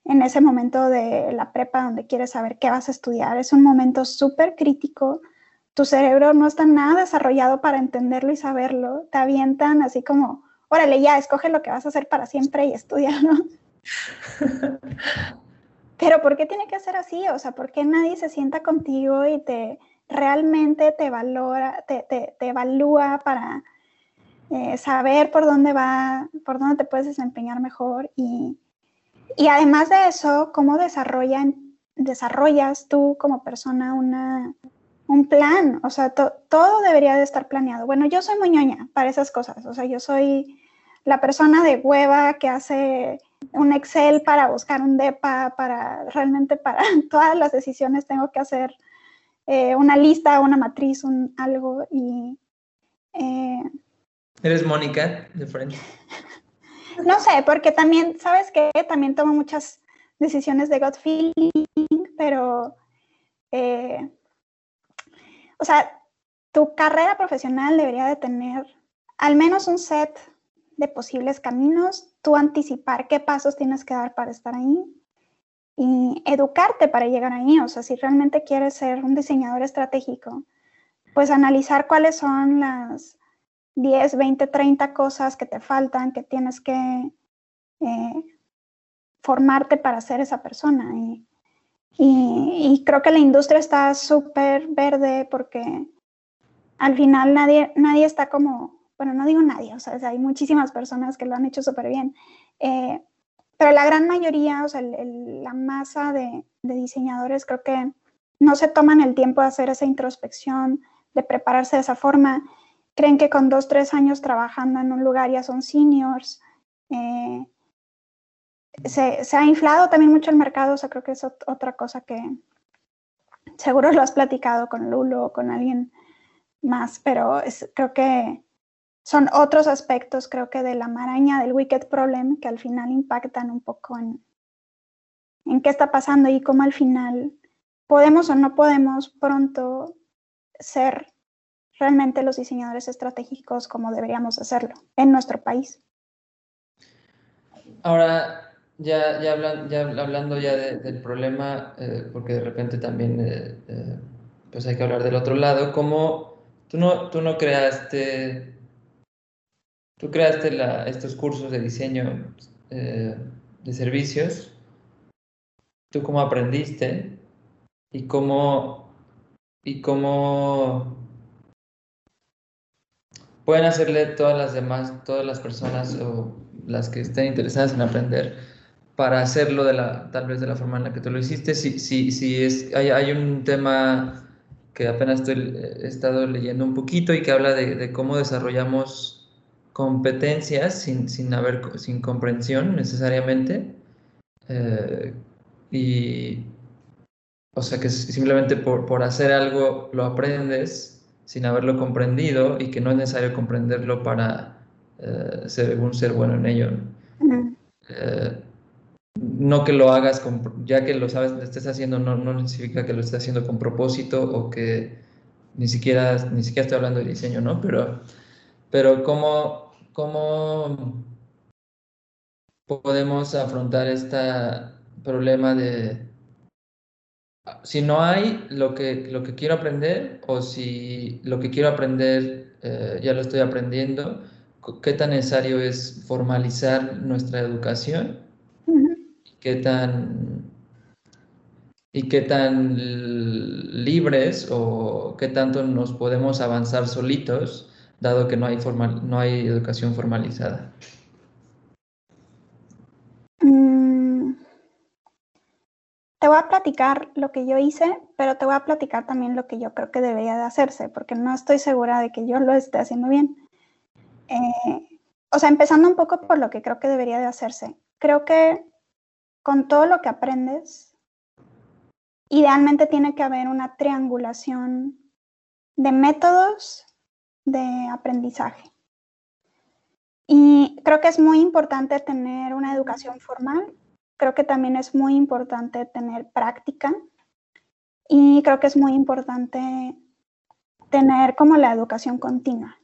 en ese momento de la prepa donde quieres saber qué vas a estudiar, es un momento súper crítico, tu cerebro no está nada desarrollado para entenderlo y saberlo, te avientan así como, órale, ya, escoge lo que vas a hacer para siempre y estudiarlo. [laughs] Pero ¿por qué tiene que ser así? O sea, ¿por qué nadie se sienta contigo y te, realmente te valora, te, te, evalúa para eh, saber por dónde va, por dónde te puedes desempeñar mejor y, y además de eso, cómo desarrollas tú como persona una, un plan, o sea, todo debería de estar planeado. Bueno, yo soy muy para esas cosas, o sea, yo soy la persona de hueva que hace un Excel para buscar un DEPA, para realmente para [laughs] todas las decisiones tengo que hacer eh, una lista, una matriz, un algo y... Eh, ¿Eres Mónica de frente? [laughs] no sé, porque también, ¿sabes qué? También tomo muchas decisiones de gut feeling, pero... Eh, o sea, tu carrera profesional debería de tener al menos un set de posibles caminos, tú anticipar qué pasos tienes que dar para estar ahí, y educarte para llegar ahí. O sea, si realmente quieres ser un diseñador estratégico, pues analizar cuáles son las 10, 20, 30 cosas que te faltan, que tienes que eh, formarte para ser esa persona. Y, creo que la industria está súper verde porque al final nadie, nadie está como, bueno, no digo nadie, o sea, hay muchísimas personas que lo han hecho súper bien. Eh, pero la gran mayoría, o sea, la masa de, diseñadores creo que no se toman el tiempo de hacer esa introspección, de prepararse de esa forma. Creen que con dos, tres años trabajando en un lugar ya son seniors. Eh, se, ha inflado también mucho el mercado, o sea, creo que es otra cosa que seguro lo has platicado con Lulo o con alguien más, pero creo que son otros aspectos, creo que de la maraña del wicked problem que al final impactan un poco en, en qué está pasando y cómo al final podemos o no podemos pronto ser realmente los diseñadores estratégicos como deberíamos hacerlo en nuestro país. Ahora, ya, ya, hablando ya del problema, eh, porque de repente también eh, eh, pues hay que hablar del otro lado, ¿cómo tú no, tú no creaste, tú creaste estos cursos de diseño de servicios? ¿Tú cómo aprendiste? ¿Y cómo, y cómo pueden hacerle todas las demás, todas las personas o las que estén interesadas en aprender para hacerlo de la, tal vez de la forma en la que tú lo hiciste. Si, si, si es, hay, hay un tema que apenas estoy, he estado leyendo un poquito y que habla de cómo desarrollamos competencias sin, sin, haber, sin comprensión necesariamente. Eh, y, o sea, que simplemente por, por hacer algo lo aprendes sin haberlo comprendido y que no es necesario comprenderlo para eh, ser un ser bueno en ello. Eh, no que lo hagas, ya que lo sabes, lo estés haciendo, no, no significa que lo estés haciendo con propósito o que ni siquiera, ni siquiera estoy hablando de diseño, ¿no? Pero, pero ¿cómo, cómo podemos afrontar este problema de si no hay lo que, lo que quiero aprender o si lo que quiero aprender eh, ya lo estoy aprendiendo, qué tan necesario es formalizar nuestra educación, qué tan y qué tan libres o qué tanto nos podemos avanzar solitos, dado que no hay, formal, no hay educación formalizada. Te voy a platicar lo que yo hice, pero te voy a platicar también lo que yo creo que debería de hacerse, porque no estoy segura de que yo lo esté haciendo bien. Eh, o sea, empezando un poco por lo que creo que debería de hacerse. Creo que con todo lo que aprendes, idealmente tiene que haber una triangulación de métodos de aprendizaje. Y creo que es muy importante tener una educación formal creo que también es muy importante tener práctica y creo que es muy importante tener como la educación continua,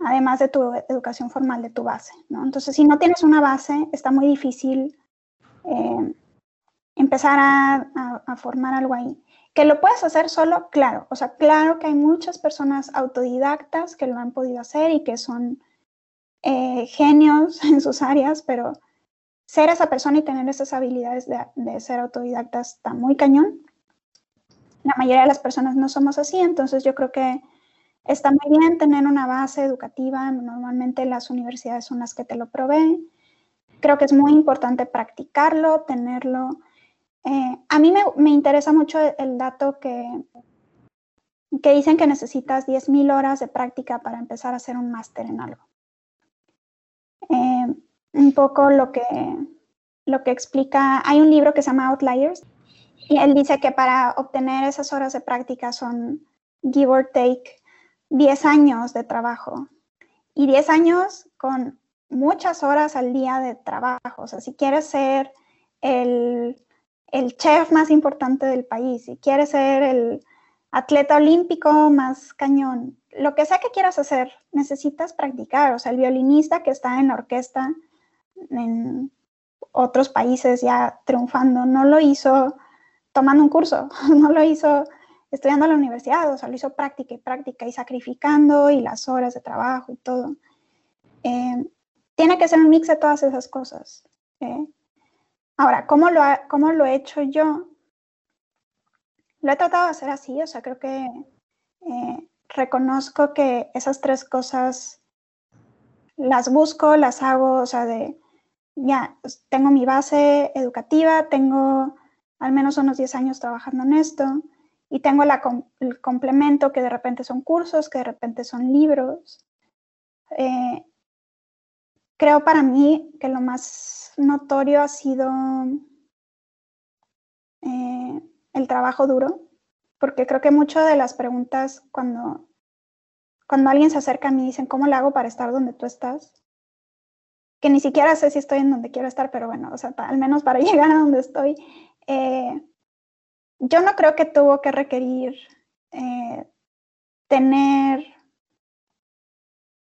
además de tu educación formal, de tu base. ¿no? Entonces, si no tienes una base, está muy difícil eh, empezar a, formar algo ahí. Que lo puedes hacer solo, claro. O sea, claro que hay muchas personas autodidactas que lo han podido hacer y que son eh, genios [laughs] en sus áreas, pero ser esa persona y tener esas habilidades de, ser autodidacta está muy cañón. La mayoría de las personas no somos así, entonces yo creo que está muy bien tener una base educativa. Normalmente las universidades son las que te lo proveen. Creo que es muy importante practicarlo, tenerlo. Eh, a mí me, interesa mucho el, dato que, que dicen que necesitas 10.000 horas de práctica para empezar a hacer un máster en algo. Eh, un poco lo que, lo que explica, hay un libro que se llama Outliers y él dice que para obtener esas horas de práctica son, give or take, 10 años de trabajo y 10 años con muchas horas al día de trabajo. O sea, si quieres ser el, el chef más importante del país, si quieres ser el atleta olímpico más cañón, lo que sea que quieras hacer, necesitas practicar. O sea, el violinista que está en la orquesta en otros países ya triunfando, no lo hizo tomando un curso, [laughs] no lo hizo estudiando en la universidad, o sea, lo hizo práctica y práctica y sacrificando y las horas de trabajo y todo. Eh, tiene que ser un mix de todas esas cosas. ¿eh? Ahora, ¿cómo lo, ¿cómo lo he hecho yo? Lo he tratado de hacer así, o sea, creo que eh, reconozco que esas tres cosas las busco, las hago, o sea, de ya pues, tengo mi base educativa, tengo al menos unos 10 años trabajando en esto y tengo el complemento que de repente son cursos, que de repente son libros. Eh, creo para mí que lo más notorio ha sido eh, el trabajo duro, porque creo que muchas de las preguntas cuando, cuando alguien se acerca a mí dicen, ¿cómo le hago para estar donde tú estás? Que ni siquiera sé si estoy en donde quiero estar, pero bueno, o sea, al menos para [laughs] llegar a donde estoy, eh, yo no creo que tuvo que requerir eh, tener,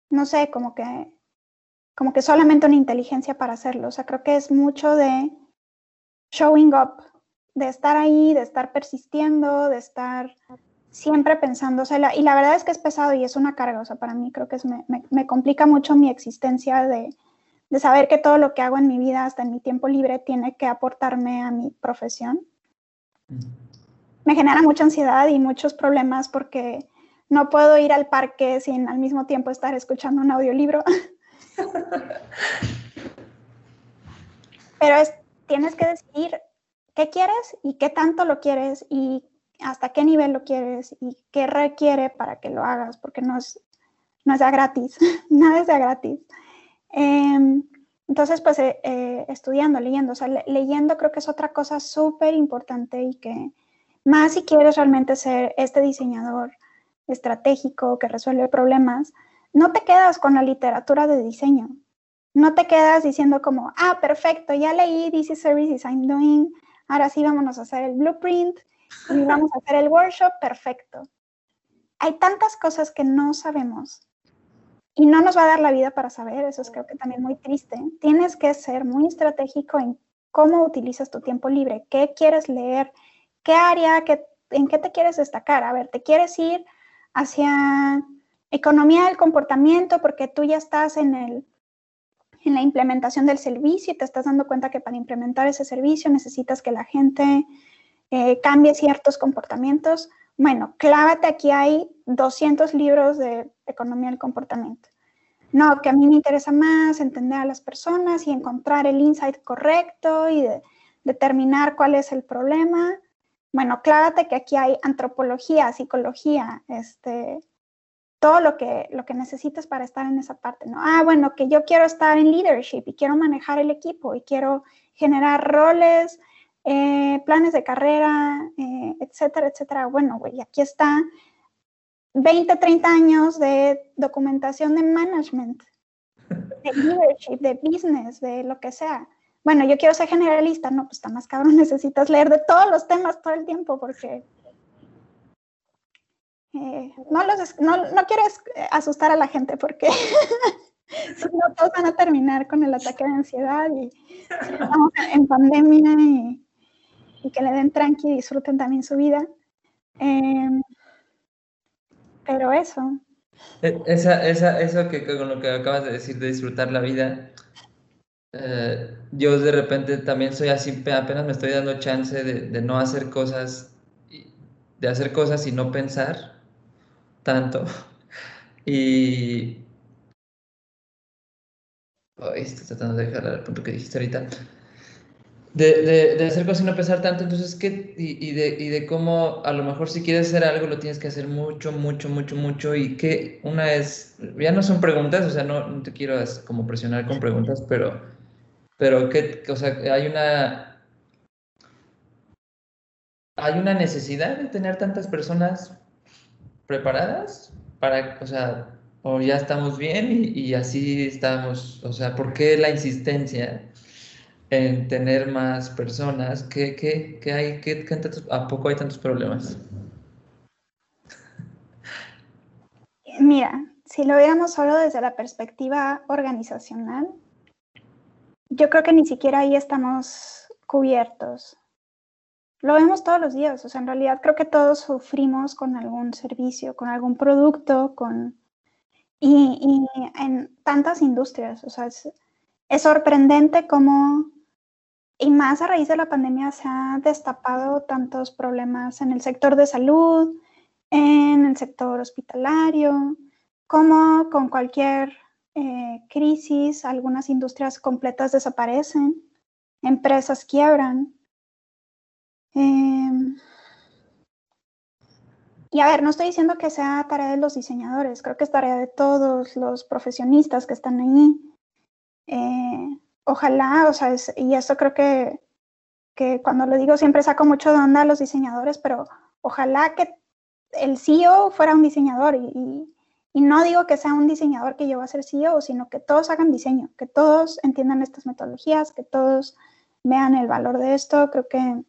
no sé, como que, como que solamente una inteligencia para hacerlo. O sea, creo que es mucho de showing up, de estar ahí, de estar persistiendo, de estar siempre pensando, o sea, y la verdad es que es pesado y es una carga, o sea, para mí creo que es, me, me, complica mucho mi existencia de, de, saber que todo lo que hago en mi vida, hasta en mi tiempo libre, tiene que aportarme a mi profesión. Me genera mucha ansiedad y muchos problemas porque no puedo ir al parque sin al mismo tiempo estar escuchando un audiolibro. [laughs] Pero es, tienes que decidir qué quieres y qué tanto lo quieres y hasta qué nivel lo quieres y qué requiere para que lo hagas, porque no es, no es de gratis, [laughs] nada es de gratis. Em, entonces, pues eh, eh, estudiando, leyendo, o sea, leyendo creo que es otra cosa súper importante y que más si quieres realmente ser este diseñador estratégico que resuelve problemas, no te quedas con la literatura de diseño. No te quedas diciendo como, ah, perfecto, ya leí This is Services I'm Doing, ahora sí vámonos a hacer el blueprint y [laughs] vamos a hacer el workshop, perfecto. Hay tantas cosas que no sabemos y no nos va a dar la vida para saber, eso es creo que también muy triste. Tienes que ser muy estratégico en cómo utilizas tu tiempo libre, qué quieres leer, qué área, qué, en qué te quieres destacar. A ver, ¿te quieres ir hacia economía del comportamiento porque tú ya estás en el en la implementación del servicio y te estás dando cuenta que para implementar ese servicio necesitas que la gente eh, cambie ciertos comportamientos. Bueno, clávate, aquí hay 200 libros de economía del comportamiento. No, que a mí me interesa más entender a las personas y encontrar el insight correcto y determinar cuál es el problema. Bueno, clávate que aquí hay antropología, psicología, este, todo lo que, lo que necesitas para estar en esa parte, ¿no? Ah, bueno, que yo quiero estar en leadership y quiero manejar el equipo y quiero generar roles, eh, planes de carrera, eh, etcétera, etcétera. Bueno, güey, aquí está 20, 30 años de documentación de management, de [laughs] leadership, de business, de lo que sea. Bueno, yo quiero ser generalista, no, pues está más cabrón, [laughs] necesitas leer de todos los temas todo el tiempo porque eh, no, los, no, no, quieres asustar a la gente porque [laughs] si no todos van a terminar con el ataque de ansiedad y estamos en pandemia y, que le den tranqui y disfruten también su vida. Em, pero eso. E, esa, esa, eso que con lo que acabas de decir de disfrutar la vida, eh, yo de repente también soy así, apenas me estoy dando chance de, de no hacer cosas, de hacer cosas y no pensar tanto. [laughs] Y... estoy tratando de dejar el punto que dijiste ahorita. De, de, hacer cosas y no pensar tanto, entonces, ¿qué? Y, de, y de cómo a lo mejor si quieres hacer algo lo tienes que hacer mucho, mucho, mucho, mucho, y que una es, ya no son preguntas, o sea, no, te quiero como presionar con preguntas, pero, pero que, o hay una, hay una necesidad de tener tantas personas preparadas para, o sea, o ya estamos bien y, así estamos, o sea, ¿por qué la insistencia en tener más personas? ¿Qué, qué, qué hay, qué, ¿A poco hay tantos problemas? Mira, si lo viéramos solo desde la perspectiva organizacional, yo creo que ni siquiera ahí estamos cubiertos lo vemos todos los días, o sea, en realidad creo que todos sufrimos con algún servicio, con algún producto, con... Y, en tantas industrias, o sea, es, sorprendente cómo, y más a raíz de la pandemia, se han destapado tantos problemas en el sector de salud, en el sector hospitalario, como con cualquier eh, crisis, algunas industrias completas desaparecen, empresas quiebran. Em, y a ver, no estoy diciendo que sea tarea de los diseñadores, creo que es tarea de todos los profesionistas que están ahí. Eh, ojalá, o sea, y eso creo que, que cuando lo digo siempre saco mucho de onda a los diseñadores, pero ojalá que el CEO fuera un diseñador y, no digo que sea un diseñador que lleva a ser CEO, sino que todos hagan diseño, que todos entiendan estas metodologías, que todos vean el valor de esto. Creo que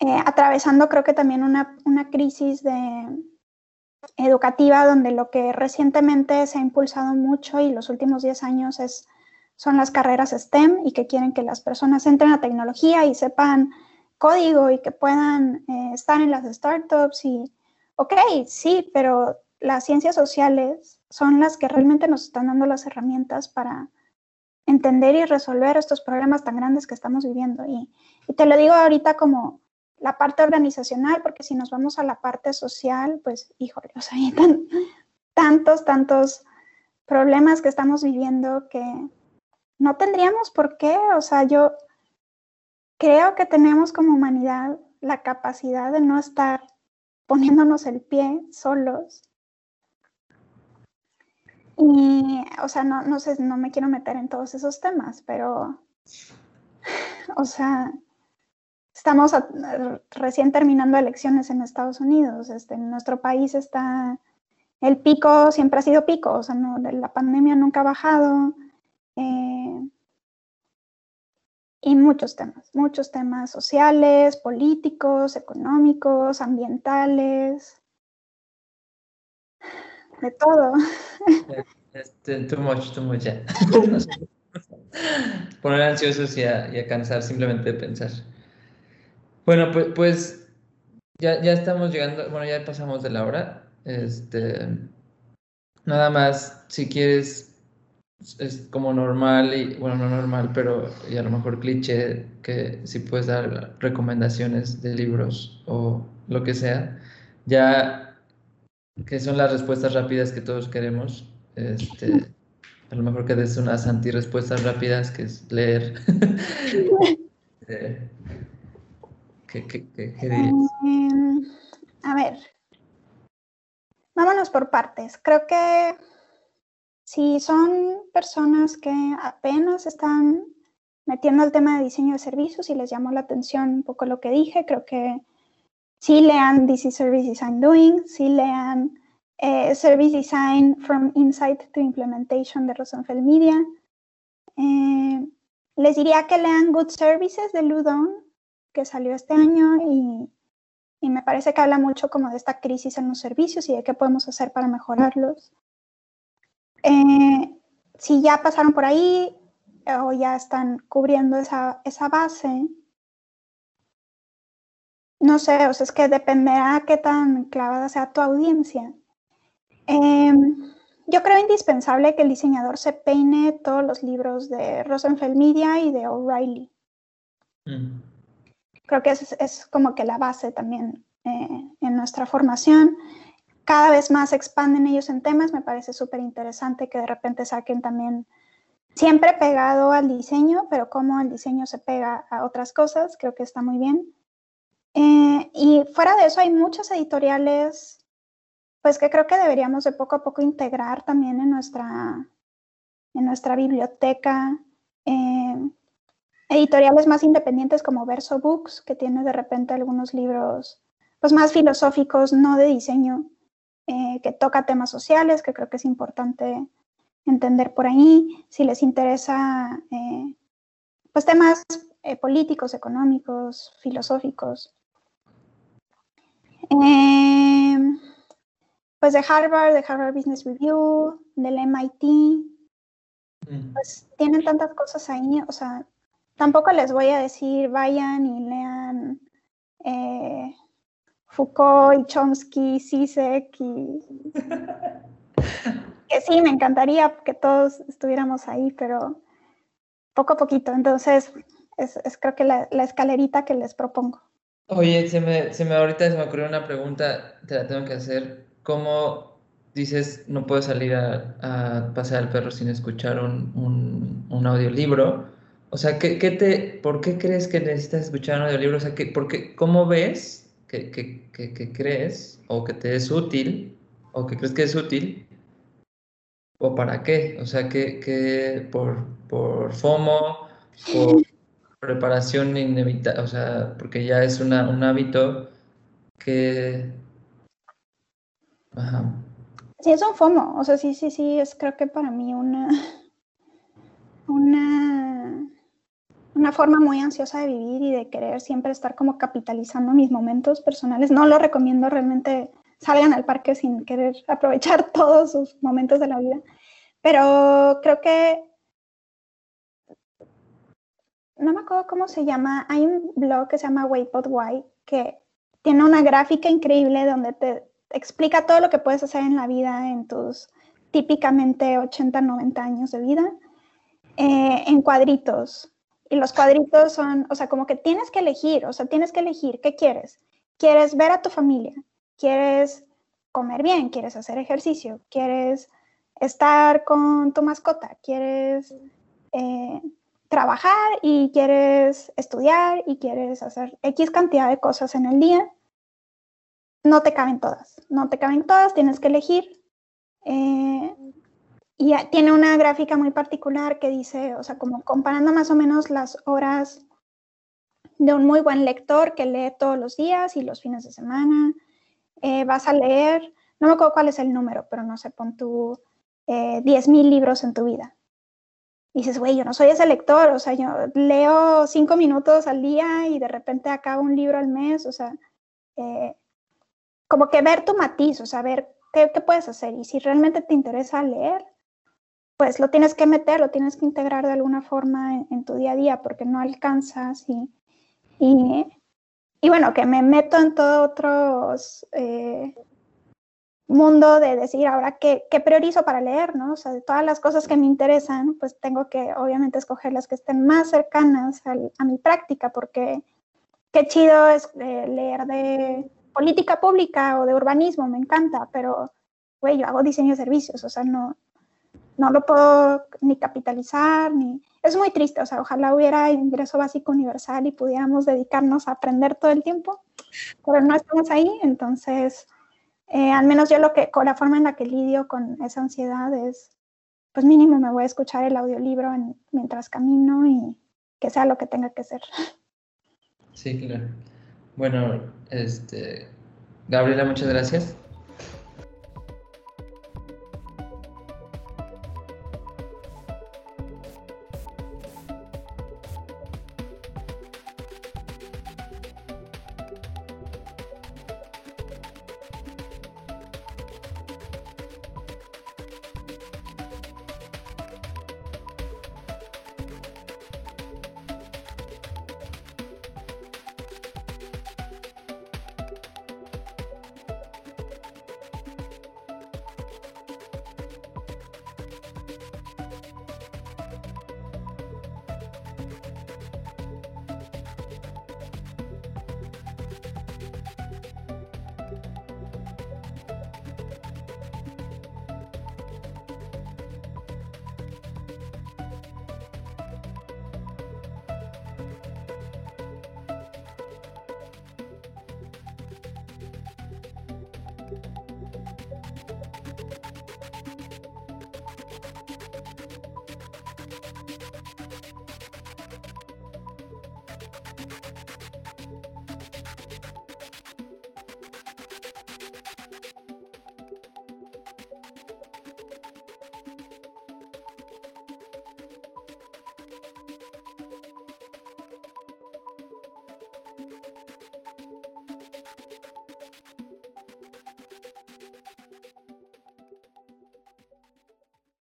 eh, atravesando creo que también una, una crisis de, educativa donde lo que recientemente se ha impulsado mucho y los últimos 10 años es, son las carreras STEM y que quieren que las personas entren a tecnología y sepan código y que puedan eh, estar en las startups y, ok, sí, pero las ciencias sociales son las que realmente nos están dando las herramientas para entender y resolver estos problemas tan grandes que estamos viviendo. Y, y te lo digo ahorita como la parte organizacional, porque si nos vamos a la parte social, pues, híjole, o sea, hay tantos, tantos problemas que estamos viviendo que no tendríamos por qué, o sea, yo creo que tenemos como humanidad la capacidad de no estar poniéndonos el pie solos. Y, o sea, no, no sé, no me quiero meter en todos esos temas, pero, o sea, estamos recién terminando elecciones en Estados Unidos. Este, en nuestro país está el pico, siempre ha sido pico, o sea, no, la pandemia nunca ha bajado. Eh, y muchos temas, muchos temas sociales, políticos, económicos, ambientales, de todo. Too much, too much, ya. [laughs] Poner ansiosos y a, y a cansar simplemente de pensar. Bueno, pues, pues ya, ya estamos llegando, bueno, ya pasamos de la hora. Este, nada más, si quieres, es como normal, y bueno, no normal, pero y a lo mejor cliché, que si puedes dar recomendaciones de libros o lo que sea, ya que son las respuestas rápidas que todos queremos, este, a lo mejor que des unas anti-respuestas rápidas, que es leer. [laughs] Eh, Em, a ver, vámonos por partes. Creo que si son personas que apenas están metiendo el tema de diseño de servicios y les llamó la atención un poco lo que dije, creo que sí lean is Service Design Doing, sí lean eh, Service Design from Insight to Implementation de Rosenfeld Media. Eh, les diría que lean Good Services de Ludon, que salió este año y, me parece que habla mucho como de esta crisis en los servicios y de qué podemos hacer para mejorarlos. Eh, si ya pasaron por ahí o ya están cubriendo esa, base, no sé, o sea, es que dependerá qué tan clavada sea tu audiencia. Em, yo creo indispensable que el diseñador se peine todos los libros de Rosenfeld Media y de O'Reilly. Mm creo que es, es como que la base también eh, en nuestra formación. Cada vez más expanden ellos en temas, me parece súper interesante que de repente saquen también, siempre pegado al diseño, pero cómo el diseño se pega a otras cosas, creo que está muy bien. Eh, y fuera de eso hay muchas editoriales, pues que creo que deberíamos de poco a poco integrar también en nuestra, en nuestra biblioteca. Eh, editoriales más independientes como Verso Books, que tiene de repente algunos libros pues, más filosóficos, no de diseño, eh, que toca temas sociales, que creo que es importante entender por ahí. Si les interesa eh, pues temas eh, políticos, económicos, filosóficos. Em, pues de Harvard, de Harvard Business Review, del MIT, mm. pues tienen tantas cosas ahí, o sea, tampoco les voy a decir vayan y lean eh, Foucault y Chomsky, Sisek y [laughs] que sí, me encantaría que todos estuviéramos ahí, pero poco a poquito. Entonces, es, creo que la, escalerita que les propongo. Oye, se me, se me ahorita se me ocurrió una pregunta, te la tengo que hacer. ¿Cómo dices no puedo salir a, pasear al perro sin escuchar un, un, un audiolibro? O sea, ¿qué, qué te, ¿por qué crees que necesitas escuchar un audiolibro? O sea, ¿qué, porque, ¿cómo ves que, que, que, crees o que te es útil o que crees que es útil o para qué? O sea, que, por, por FOMO, por preparación inevitable, o sea, porque ya es un hábito que... Sí, es un FOMO, o sea, sí, sí, sí, es creo que para mí una, una, una forma muy ansiosa de vivir y de querer siempre estar como capitalizando mis momentos personales. No lo recomiendo realmente salgan al parque sin querer [laughs] aprovechar todos sus momentos de la vida. Pero creo que, no me acuerdo cómo se llama, hay un blog que se llama Waypod Why que tiene una gráfica increíble donde te explica todo lo que puedes hacer en la vida en tus típicamente 80, 90 años de vida, eh, en cuadritos. Y los cuadritos son, o sea, como que tienes que elegir, o sea, tienes que elegir qué quieres. ¿Quieres ver a tu familia? quieres comer bien, quieres hacer ejercicio, quieres estar con tu mascota, quieres eh, trabajar y quieres estudiar y quieres hacer X cantidad de cosas en el día, no te caben todas, no te caben todas, tienes que elegir. Eh, y tiene una gráfica muy particular que dice, o sea, como comparando más o menos las horas de un muy buen lector que lee todos los días y los fines de semana, eh, vas a leer, no me acuerdo cuál es el número, pero no sé, pon tú eh, 10.000 libros en tu vida. Y dices, güey, yo no soy ese lector, o sea, yo leo cinco minutos al día y de repente acabo un libro al mes, o sea, eh, como que ver tu matiz, o sea, ver qué, puedes hacer. Y si realmente te interesa leer, pues lo tienes que meter, lo tienes que integrar de alguna forma en, tu día a día, porque no alcanzas y, y bueno, que me meto en todo otro eh, mundo de decir ahora qué, priorizo para leer, ¿no? O sea, de todas las cosas que me interesan, pues tengo que obviamente escoger las que estén más cercanas a mi práctica, porque qué chido es eh, leer de política pública o de urbanismo, me encanta, pero, güey, yo hago diseño de servicios, o sea, no, no lo puedo ni capitalizar, ni es muy triste, o sea, ojalá hubiera ingreso básico universal y pudiéramos dedicarnos a aprender todo el tiempo, pero no estamos ahí, entonces, eh, al menos yo lo que, con la forma en la que lidio con esa ansiedad es, pues mínimo me voy a escuchar el audiolibro mientras camino y que sea lo que tenga que ser. Sí, claro. Bueno, este, Gabriela, muchas gracias.